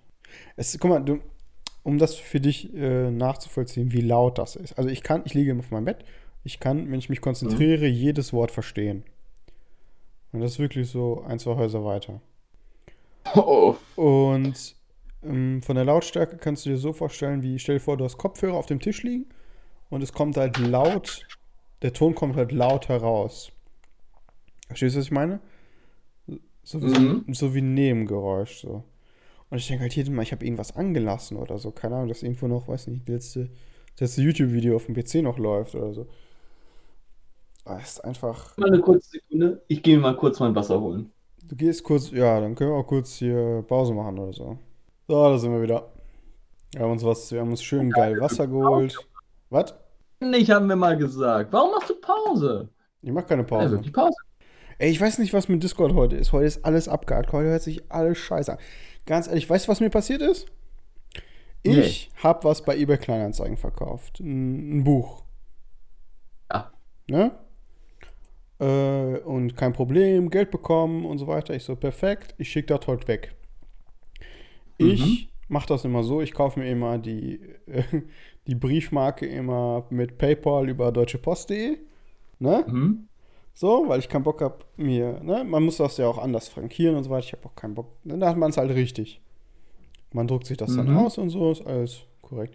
Es, guck mal, du, um das für dich äh, nachzuvollziehen, wie laut das ist. Also ich kann, ich liege auf meinem Bett, ich kann, wenn ich mich konzentriere, jedes Wort verstehen. Und das ist wirklich so ein, zwei Häuser weiter. Oh, Und ähm, von der Lautstärke kannst du dir so vorstellen, wie stell dir vor, du hast Kopfhörer auf dem Tisch liegen und es kommt halt laut, der Ton kommt halt laut heraus. Verstehst du, was ich meine? So wie, Mhm. so, wie ein Nebengeräusch. So. Und ich denke halt jedes Mal, ich habe irgendwas angelassen oder so. Keine Ahnung, dass irgendwo noch, weiß nicht, das letzte, das letzte YouTube-Video auf dem PC noch läuft oder so. Aber es ist einfach. mal eine kurze Sekunde. Ich gehe mir mal kurz mein Wasser holen. Du gehst kurz, ja, dann können wir auch kurz hier Pause machen oder so. So, da sind wir wieder. Wir haben uns was, wir haben uns schön geil Wasser geholt. Was? Nicht, haben wir mal gesagt. Warum machst du Pause? Ich mach keine Ja, Pause. wirklich Pause. Ey, ich weiß nicht, was mit Discord heute ist. Heute ist alles abgehakt. Heute hört sich alles scheiße an. Ganz ehrlich, weißt du, was mir passiert ist? Ich hab was bei eBay Kleinanzeigen verkauft. Ein, ein Buch. Ja. Ne? Äh, und kein Problem, Geld bekommen und so weiter. Ich so, perfekt, ich schicke das heute weg. Ich mache das immer so, ich kaufe mir immer die, äh, die Briefmarke immer mit PayPal über deutschepost.de. Ne? Mhm. So, weil ich keinen Bock habe, mir, ne? Man muss das ja auch anders frankieren und so weiter. Ich habe auch keinen Bock. Dann hat man es halt richtig. Man druckt sich das dann Mhm. aus und so, ist alles korrekt.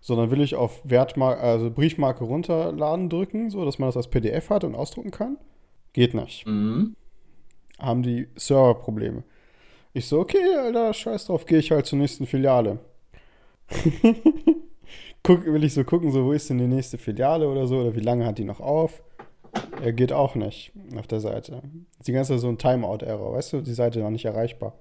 So, dann will ich auf Wertmarke, also Briefmarke runterladen drücken, so dass man das als PDF hat und ausdrucken kann. Geht nicht. Mhm. Haben die Serverprobleme. Ich so, okay, Alter, scheiß drauf, gehe ich halt zur nächsten Filiale. Guck, will ich so gucken, so, wo ist denn die nächste Filiale oder so, oder wie lange hat die noch auf? Er geht auch nicht auf der Seite. Die ganze Zeit so ein Timeout-Error, weißt du, die Seite war nicht erreichbar.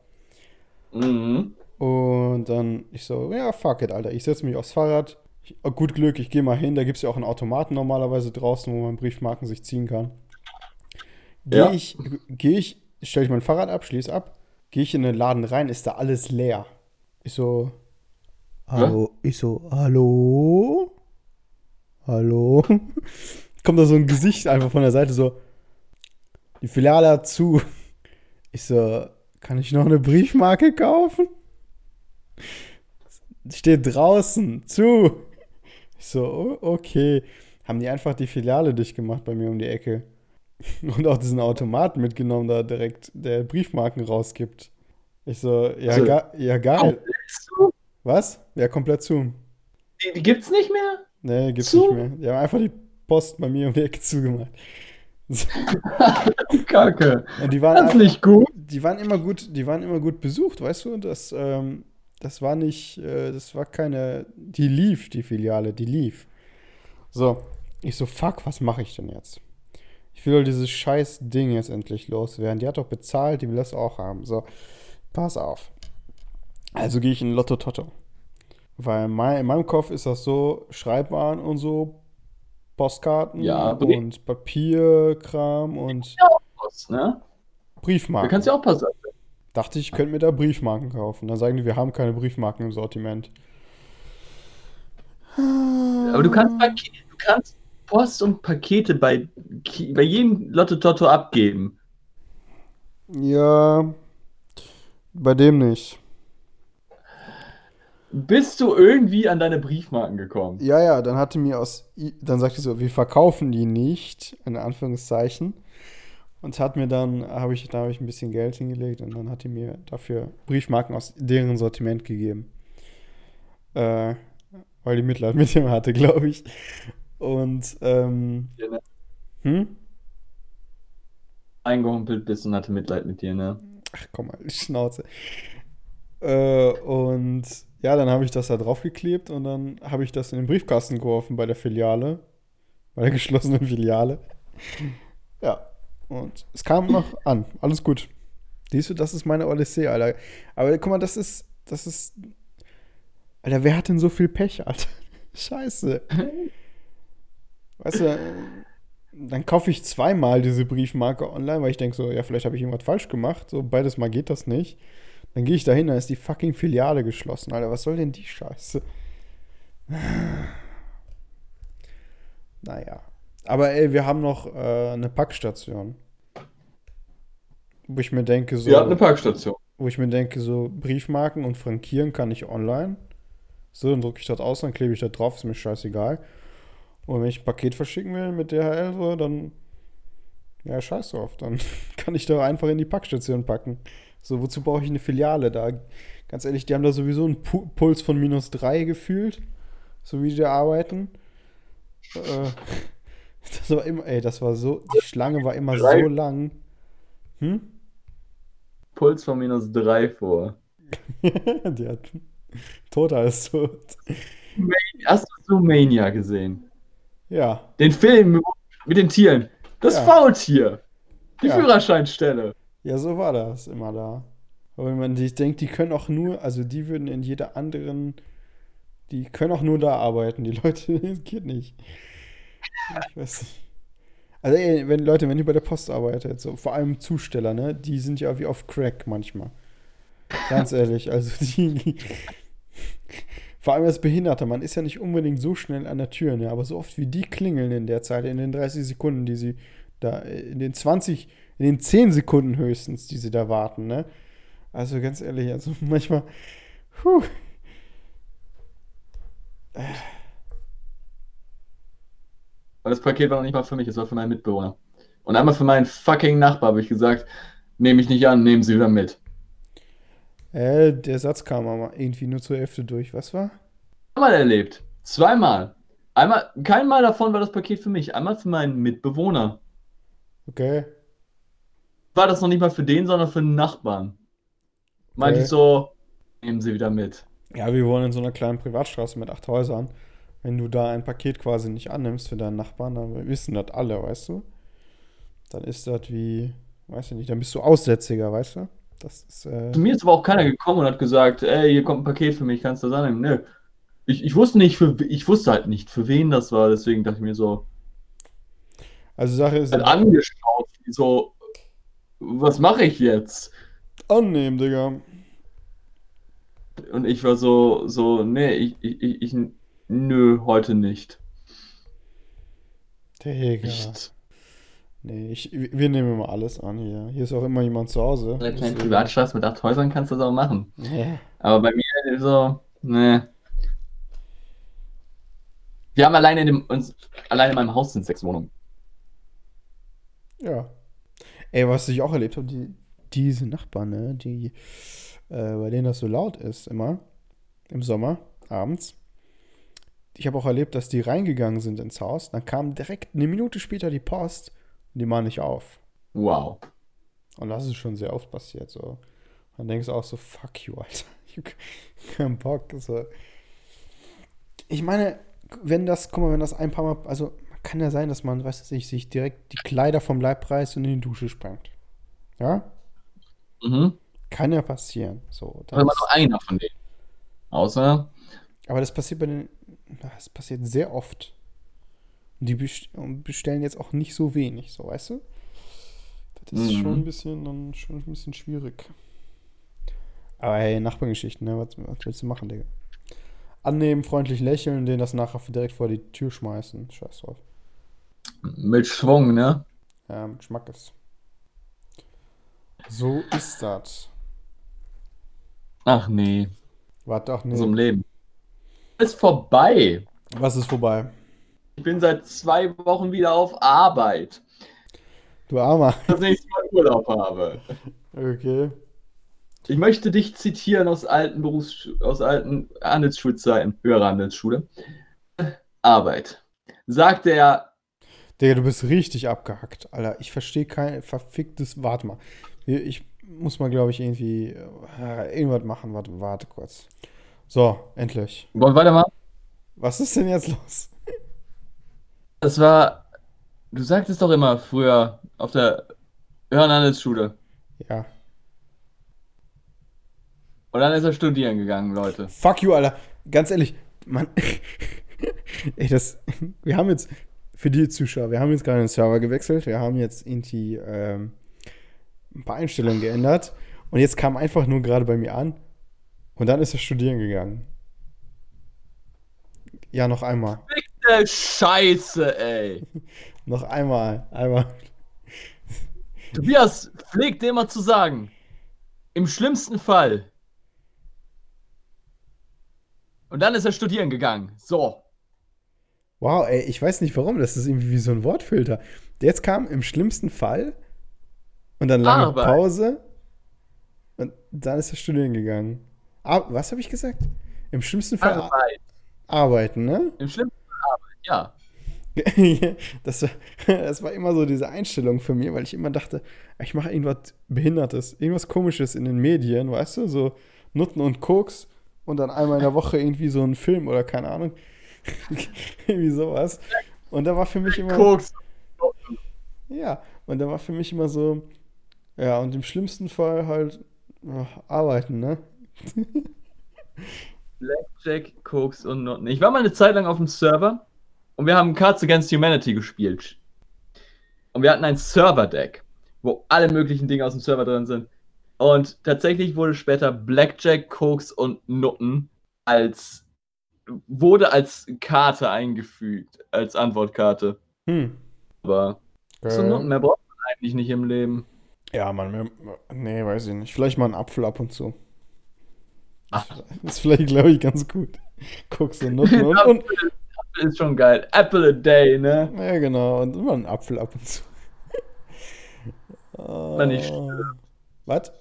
Mhm. Und dann ich so, ja, fuck it, Alter. Ich setze mich aufs Fahrrad. Ich, oh, gut Glück, ich gehe mal hin. Da gibt es ja auch einen Automaten normalerweise draußen, wo man Briefmarken sich ziehen kann. Gehe Ja. ich, gehe ich, stelle ich mein Fahrrad ab, schließe ab, gehe ich in den Laden rein, ist da alles leer. Ich so, hallo, ich so, hallo? Hallo? Kommt da so ein Gesicht einfach von der Seite so, die Filiale hat zu. Ich so, kann ich noch eine Briefmarke kaufen? Steht draußen, zu. Ich so, oh, okay. Haben die einfach die Filiale dicht gemacht bei mir um die Ecke. Und auch diesen Automaten mitgenommen, da direkt der Briefmarken rausgibt. Ich so, ja, Also- ga, ja geil. So, Was? Ja, komplett zu. Die, die gibt's nicht mehr? Nee, gibt's Zu? nicht mehr. Die haben einfach die Post bei mir um die Ecke zugemacht. Kacke. Und die waren einfach, nicht gut. die waren immer gut, die waren immer gut besucht, weißt du? Das, ähm, das war nicht, äh, das war keine, die lief, die Filiale, die lief. So, ich so, fuck, was mache ich denn jetzt? Ich will doch dieses scheiß Ding jetzt endlich loswerden. Die hat doch bezahlt, die will das auch haben. So, pass auf. Also gehe ich in Lotto Totto. Weil mein, in meinem Kopf ist das so, Schreibwaren und so, Postkarten Ja, und Papierkram und Was, ne? Da Briefmarken. kannst du ja auch passen. Dachte ich, ich könnte mir da Briefmarken kaufen. Dann sagen die, wir haben keine Briefmarken im Sortiment. Aber du kannst, du kannst Post und Pakete bei, bei jedem Lotto Totto abgeben. Ja, bei dem nicht. Bist du irgendwie an deine Briefmarken gekommen? Ja, ja, dann hatte mir aus, dann sagte sie so, wir verkaufen die nicht, in Anführungszeichen. Und hat mir dann, habe ich, da habe ich ein bisschen Geld hingelegt und dann hat die mir dafür Briefmarken aus deren Sortiment gegeben. Äh, weil die Mitleid mit dem hatte, glaube ich. Und, ähm, Ja, ne? hm? Eingehumpelt bist und hatte Mitleid mit dir, ne? Ach komm mal, Schnauze. Äh, und ja, dann habe ich das da draufgeklebt und dann habe ich das in den Briefkasten geworfen bei der Filiale, bei der geschlossenen Filiale. Ja, und es kam noch an. Alles gut. Siehst du, das ist meine Odyssee, Alter. Aber guck mal, das ist, das ist. Alter, wer hat denn so viel Pech, Alter? Scheiße. Weißt du, dann kaufe ich zweimal diese Briefmarke online, weil ich denke so, ja, vielleicht habe ich irgendwas falsch gemacht. So, beides Mal geht das nicht. Dann gehe ich da hin, da ist die fucking Filiale geschlossen, Alter. Was soll denn die Scheiße? Naja. Aber ey, wir haben noch äh, eine Packstation. Wo ich mir denke, so, hatten eine Parkstation. wo ich mir denke, so Briefmarken und frankieren kann ich online. So, dann drucke ich das aus, dann klebe ich das drauf, ist mir scheißegal. Und wenn ich ein Paket verschicken will mit DHL, so, dann, ja, scheiß drauf. Dann kann ich da einfach in die Packstation packen. So, wozu brauche ich eine Filiale da? Ganz ehrlich, die haben da sowieso einen Pu Puls von minus 3 gefühlt, so wie die da arbeiten. Äh, das war immer, ey, das war so, die Schlange war immer Drei. so lang. Hm? Puls von minus 3 vor. Die hat total ist tot. Hast du Mania gesehen? Ja, Den Film mit den Tieren. Das Ja. Faultier. Die Ja. Führerscheinstelle. ja, so war das immer da. Aber wenn man sich denkt, die können auch nur, also die würden in jeder anderen, die können auch nur da arbeiten, die Leute, das geht nicht. Ich weiß nicht. Also ey, wenn Leute, wenn ihr bei der Post arbeitet, so vor allem Zusteller, ne, die sind ja wie auf Crack manchmal. Ganz ehrlich, also die, vor allem als Behinderter, man ist ja nicht unbedingt so schnell an der Tür, ne, aber so oft wie die klingeln in der Zeit, in den 30 Sekunden, die sie da, in den 20, in den 10 Sekunden höchstens, die sie da warten, ne. Also ganz ehrlich, also manchmal, puh, Weil das Paket war noch nicht mal für mich, es war für meinen Mitbewohner. Und einmal für meinen fucking Nachbar habe ich gesagt, nehme ich nicht an, nehmen Sie wieder mit. Äh, der Satz kam aber irgendwie nur zur Hälfte durch. Was war? Zweimal erlebt. Zweimal. Einmal, kein Mal davon war das Paket für mich, einmal für meinen Mitbewohner. Okay. War das noch nicht mal für den, sondern für den Nachbarn. Meinte Okay. ich so, nehmen Sie wieder mit. Ja, wir wohnen in so einer kleinen Privatstraße mit acht Häusern. Wenn du da ein Paket quasi nicht annimmst für deinen Nachbarn, dann wissen das alle, weißt du? Dann ist das wie, weiß ich nicht, dann bist du Aussätziger, weißt du? Das ist, äh, Zu mir ist aber auch keiner gekommen und hat gesagt, ey, hier kommt ein Paket für mich, kannst du das annehmen? Nö. Ich, ich wusste nicht, für, ich wusste halt nicht, für wen das war, deswegen dachte ich mir so, also Sache ist, halt angeschaut, wie so, was mache ich jetzt? annehmen, Digga. Und ich war so, so, nee, ich, ich, ich nö, heute nicht. Digga. Nicht. Nee, ich, wir nehmen immer alles an hier. Hier ist auch immer jemand zu Hause. Kleinen Deswegen- Privatstraße mit acht Häusern kannst du das auch machen. Ja. Aber bei mir so, ne. Wir haben alleine in dem, uns, alleine in meinem Haus sind sechs Wohnungen. Ja. Ey, was ich auch erlebt habe, die, diese Nachbarn, ne, die, äh, bei denen das so laut ist, immer, im Sommer, abends. Ich habe auch erlebt, dass die reingegangen sind ins Haus, dann kam direkt eine Minute später die Post und die machen nicht auf. Wow. Und das ist schon sehr oft passiert, so. Dann denkst du auch so, fuck you, Alter. Ich hab keinen Bock, so. Ich meine, wenn das, guck mal, wenn das ein paar Mal, also kann ja sein, dass man, weiß ich, sich direkt die Kleider vom Leib reißt und in die Dusche sprengt. Ja? Mhm. Kann ja passieren. So, dann immer ist, nur einer von denen. Außer, aber das passiert bei den, das passiert sehr oft. Und die bestellen jetzt auch nicht so wenig, so, weißt du? Das ist Mhm. schon ein bisschen, dann schon ein bisschen schwierig. Aber hey, Nachbargeschichten, ne? Was, was willst du machen, Digga? Annehmen, freundlich lächeln, den das nachher direkt vor die Tür schmeißen. Scheiß drauf. mit Schwung, ne? Ja, mit Schmackes. So ist das. Ach nee, Warte, ach nee. so im Leben. Ist vorbei. Was ist vorbei? Ich bin seit zwei Wochen wieder auf Arbeit. Du Armer. Dass ich mal Urlaub habe. Okay. Ich möchte dich zitieren aus alten Berufs aus alten Handelsschulzeiten, höhere Handelsschule. Arbeit. Sagte er, Digga, du bist richtig abgehackt, Alter. Ich verstehe kein verficktes. Warte mal. Ich muss mal, glaube ich, irgendwie äh, irgendwas machen. Warte, warte kurz. So, endlich. wollen wir weitermachen? Was ist denn jetzt los? Das war, du sagtest doch immer früher auf der höheren Handelsschule. Ja. Und dann ist er studieren gegangen, Leute. Fuck you, Alter. Ganz ehrlich, Mann. Ey, das. Wir haben jetzt. Für die Zuschauer, wir haben jetzt gerade den Server gewechselt. Wir haben jetzt irgendwie ähm, ein paar Einstellungen geändert. Und jetzt kam einfach nur gerade bei mir an. Und dann ist er studieren gegangen. Ja, noch einmal. Äh, Scheiße, ey. Noch einmal. Einmal. Tobias pflegt immer zu sagen, im schlimmsten Fall. Und dann ist er studieren gegangen. So. Wow, ey, ich weiß nicht warum. Das ist irgendwie wie so ein Wortfilter. Jetzt kam im schlimmsten Fall und dann lange Arbeit. Pause und dann ist er studieren gegangen. Ar was habe ich gesagt? Im schlimmsten Fall ar Arbeit. arbeiten, ne? Im schlimmsten Fall Arbeit, ja. das, war, das war immer so diese Einstellung für mich, weil ich immer dachte, ich mache irgendwas Behindertes, irgendwas Komisches in den Medien, weißt du, so Nutten und Koks und dann einmal in der Woche irgendwie so ein Film oder keine Ahnung. irgendwie sowas. Und da war für mich immer. Koks. Ja, und da war für mich immer so, ja, und im schlimmsten Fall halt ja, arbeiten, ne? Blackjack, Koks und Noten. Ich war mal eine Zeit lang auf dem Server und wir haben Cards Against Humanity gespielt. Und wir hatten ein Server-Deck, wo alle möglichen Dinge aus dem Server drin sind. Und tatsächlich wurde später Blackjack, Koks und Nutten als wurde als Karte eingefügt, als Antwortkarte. Hm. Aber so Nutten mehr braucht man eigentlich nicht im Leben. Ja, man, nee, weiß ich nicht. Vielleicht mal einen Apfel ab und zu. Ach. Das ist vielleicht, glaube ich, ganz gut. Guckst du Nutten und, und. Apple ist schon geil. Apple a day, ne? Ja, genau. Und immer ein Apfel ab und zu. Man nicht Ah. Was?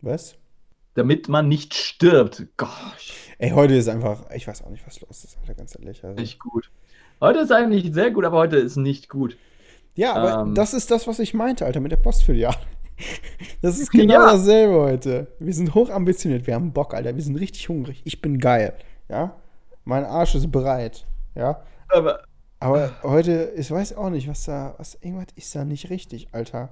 Was? Damit man nicht stirbt. Gosh, Ey, heute ist einfach, ich weiß auch nicht, was los ist, Alter, ganz ehrlich. Also. nicht gut. Heute ist eigentlich sehr gut, aber heute ist nicht gut. Ja, aber Ähm. das ist das, was ich meinte, Alter, mit der Postfiliale. Das ist genau Ja. dasselbe heute. Wir sind hoch ambitioniert, wir haben Bock, Alter, wir sind richtig hungrig. Ich bin geil, ja? Mein Arsch ist bereit, ja? Aber Aber heute, ich weiß auch nicht, was da, was, irgendwas ist da nicht richtig, Alter.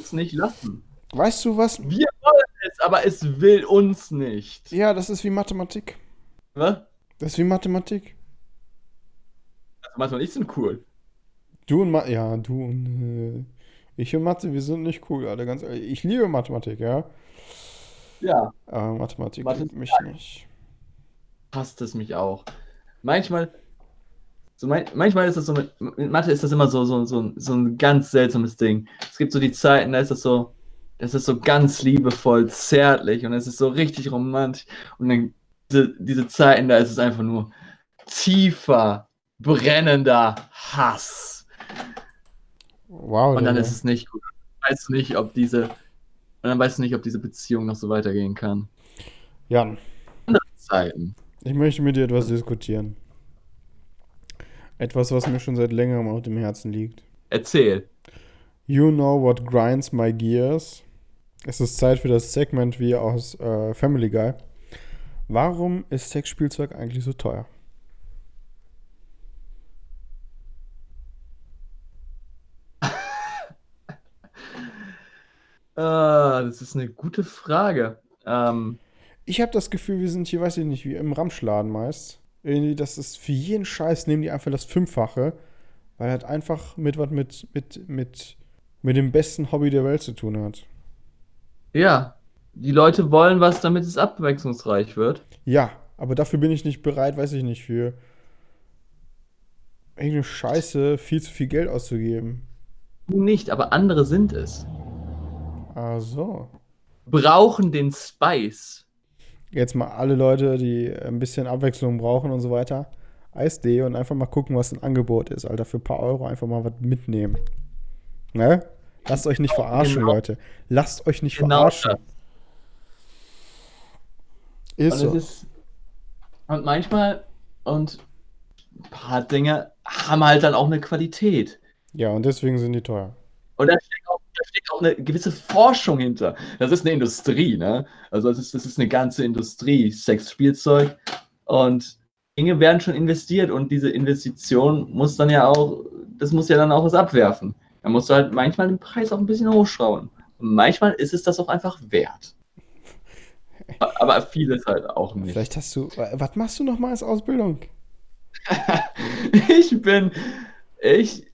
es nicht lassen. Weißt du was? Wir wollen es, aber es will uns nicht. Ja, das ist wie Mathematik. Was? Das ist wie Mathematik. Also ich sind cool. Du und Ma ja, du und äh, ich und Mathe, wir sind nicht cool, Alter, ganz ehrlich. Ich liebe Mathematik, ja? Ja, Aber Mathematik Mathe liebt mich nicht. hasst es mich auch. Manchmal, so man, manchmal ist das so mit, mit Mathe ist das immer so, so, so, so ein ganz seltsames Ding. Es gibt so die Zeiten, da ist das so, das ist so ganz liebevoll, zärtlich und es ist so richtig romantisch. Und dann diese, diese Zeiten, da ist es einfach nur tiefer, brennender Hass. Wow, Und dann ist es nicht gut. Weißt du nicht, ob diese, und dann weißt du nicht, ob diese Beziehung noch so weitergehen kann. Jan, Zeiten. ich möchte mit dir etwas diskutieren. Etwas, was mir schon seit längerem auf dem Herzen liegt. Erzähl. You know what grinds my gears? Es ist Zeit für das Segment wie aus äh, Family Guy. Warum ist Sexspielzeug eigentlich so teuer? Ah, das ist eine gute Frage. Ähm, Ich habe das Gefühl, wir sind hier, weiß ich nicht, wie im Ramschladen meist. Irgendwie, das ist für jeden Scheiß, nehmen die einfach das Fünffache, weil halt einfach mit was mit, mit, mit, mit dem besten Hobby der Welt zu tun hat. ja, die Leute wollen was, damit es abwechslungsreich wird. Ja, aber dafür bin ich nicht bereit, weiß ich nicht, für irgendeine Scheiße viel zu viel Geld auszugeben. Du nicht, aber andere sind es. Ach so. Brauchen den Spice. Jetzt mal alle Leute, die ein bisschen Abwechslung brauchen und so weiter. Eis.de und einfach mal gucken, was ein Angebot ist, Alter. Für ein paar Euro einfach mal was mitnehmen. Ne? Lasst euch nicht verarschen, genau. Leute. Lasst euch nicht Genau verarschen. das. Ist Und, so. ist, und manchmal, und ein paar Dinge haben halt dann auch eine Qualität. Ja, und deswegen sind die teuer. Und da steckt, da steckt auch eine gewisse Forschung hinter. Das ist eine Industrie, ne? Also das ist, das ist eine ganze Industrie, Sexspielzeug. Und Dinge werden schon investiert und diese Investition muss dann ja auch, das muss ja dann auch was abwerfen. Da musst du halt manchmal den Preis auch ein bisschen hochschrauben. Und manchmal ist es das auch einfach wert. Aber vieles halt auch nicht. Vielleicht hast du. Was machst du nochmal als Ausbildung? Ich bin, ich,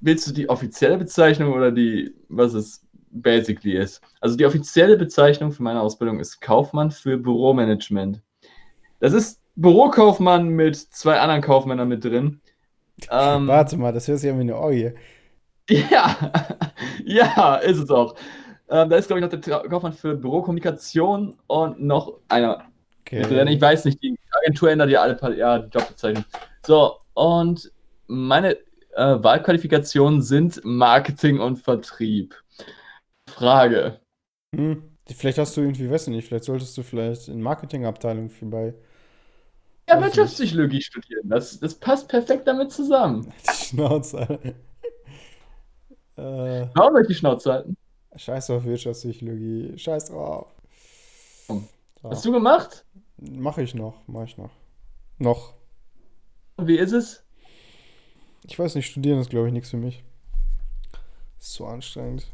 willst du die offizielle Bezeichnung oder die, was es basically ist? Also die offizielle Bezeichnung für meine Ausbildung ist Kaufmann für Büromanagement. Das ist Bürokaufmann mit zwei anderen Kaufmännern mit drin. Ähm, Warte mal, das hört sich an wie eine Orgie. Ja, ja, ist es auch. Ähm, da ist, glaube ich, noch der Kaufmann für Bürokommunikation und noch einer Okay. mit drin. Ich weiß nicht, die Agentur ändert ja alle paar Jahre die Jobbezeichnung. So, und meine äh, Wahlqualifikationen sind Marketing und Vertrieb. Frage. Hm. Vielleicht hast du irgendwie, weiß ich nicht, vielleicht solltest du vielleicht in Marketingabteilung bei Ja, Wirtschaftspsychologie studieren. Das, das passt perfekt damit zusammen. die Schnauze. Alter. äh, Warum soll ich die Schnauze halten? scheiß auf Wirtschaftspsychologie. Scheiß drauf. So. Hast du gemacht? Mach ich noch, mach ich noch. Noch. Und wie ist es? Ich weiß nicht, studieren ist, glaube ich, nichts für mich. Ist zu anstrengend.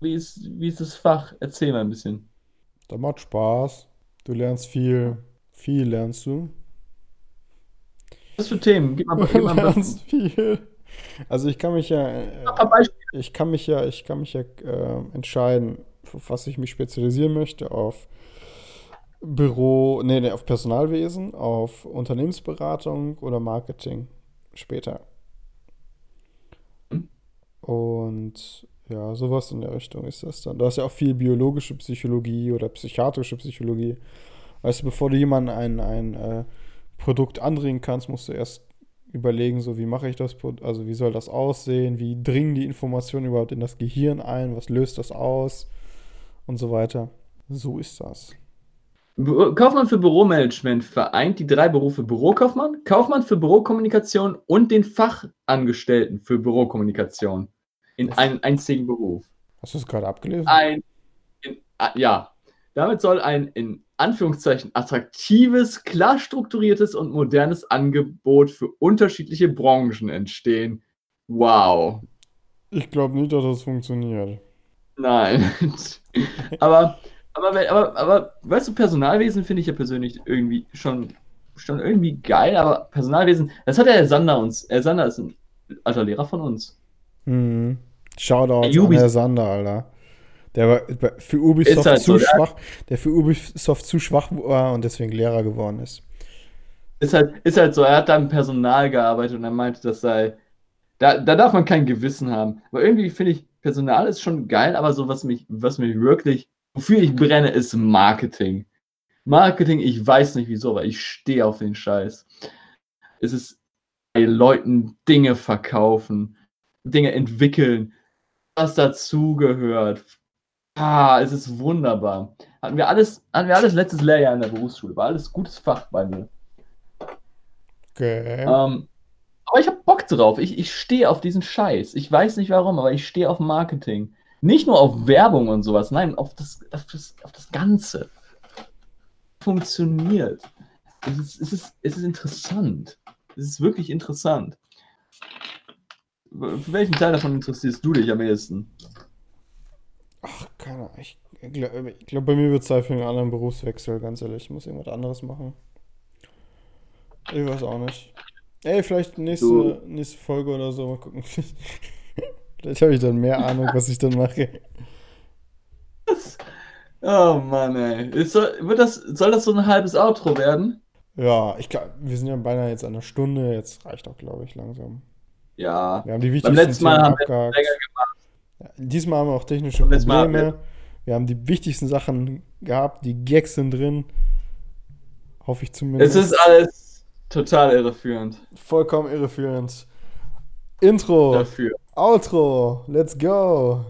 Wie ist, wie ist das Fach? Erzähl mal ein bisschen. Da macht Spaß. Du lernst viel. Viel lernst du. Was für Themen? Gib mal, gib mal lernst viel. Also ich kann mich ja, äh, ich kann mich ja, ich kann mich ja äh, entscheiden, auf was ich mich spezialisieren möchte, auf Büro, nee, nee, auf Personalwesen, auf Unternehmensberatung oder Marketing später. Und ja, sowas in der Richtung ist das dann. Du hast ja auch viel biologische Psychologie oder psychiatrische Psychologie. Weißt du, bevor du jemandem ein, ein äh, Produkt andringen kannst, musst du erst überlegen, so wie mache ich das, also wie soll das aussehen, wie dringen die Informationen überhaupt in das Gehirn ein, was löst das aus und so weiter. So ist das. Kaufmann für Büromanagement vereint die drei Berufe Bürokaufmann, Kaufmann für Bürokommunikation und den Fachangestellten für Bürokommunikation in einem einzigen Beruf. Hast du es gerade abgelesen? Ein, in, ja, damit soll ein in Anführungszeichen attraktives, klar strukturiertes und modernes Angebot für unterschiedliche Branchen entstehen. Wow. Ich glaube nicht, dass das funktioniert. Nein. aber, aber, aber, aber, weißt du, Personalwesen finde ich ja persönlich irgendwie schon, schon irgendwie geil, aber Personalwesen, das hat ja Herr Sander uns. Herr Sander ist ein alter Lehrer von uns. Mhm. Shoutout an Herr Sander, Alter. Der war für Ubisoft halt zu so, schwach, der für Ubisoft zu schwach war und deswegen Lehrer geworden ist. Ist halt, ist halt so, er hat da im Personal gearbeitet und er meinte, das sei. Da, da darf man kein Gewissen haben. Aber irgendwie finde ich, Personal ist schon geil, aber so, was mich, was mich wirklich, wofür ich brenne, ist Marketing. Marketing, ich weiß nicht wieso, aber ich stehe auf den Scheiß. Es ist bei Leuten Dinge verkaufen, Dinge entwickeln, was dazugehört, Ah, es ist wunderbar. Hatten wir alles, hatten wir alles letztes Lehrjahr in der Berufsschule. War alles gutes Fach bei mir. Okay. Ähm, aber ich habe Bock drauf. Ich, ich stehe auf diesen Scheiß. Ich weiß nicht warum, aber ich stehe auf Marketing. Nicht nur auf Werbung und sowas, nein, auf das, auf das, auf das Ganze. Funktioniert. Es ist, es, ist, es ist interessant. Es ist wirklich interessant. Für welchen Teil davon interessierst du dich am ehesten? Ach, keine Ahnung. Ich, glaube, glaub, bei mir wird es Zeit für einen anderen Berufswechsel, ganz ehrlich. Ich muss irgendwas anderes machen. Ich weiß auch nicht. Ey, vielleicht nächste, nächste Folge oder so. Mal gucken. vielleicht habe ich dann mehr Ahnung, was ich dann mache. Oh Mann, ey. Ist wird das, soll das so ein halbes Outro werden? Ja, ich glaube, wir sind ja beinahe jetzt an einer Stunde. Jetzt reicht auch, glaube ich, langsam. Ja. Wir haben die wichtigsten Beim letzten Mal haben wir länger gemacht. Ja, diesmal haben wir auch technische Probleme. Wir haben die wichtigsten Sachen gehabt, die Gags sind drin. Hoffe ich zumindest. Es ist alles total irreführend. Vollkommen irreführend. Intro. Dafür. Outro. Let's go.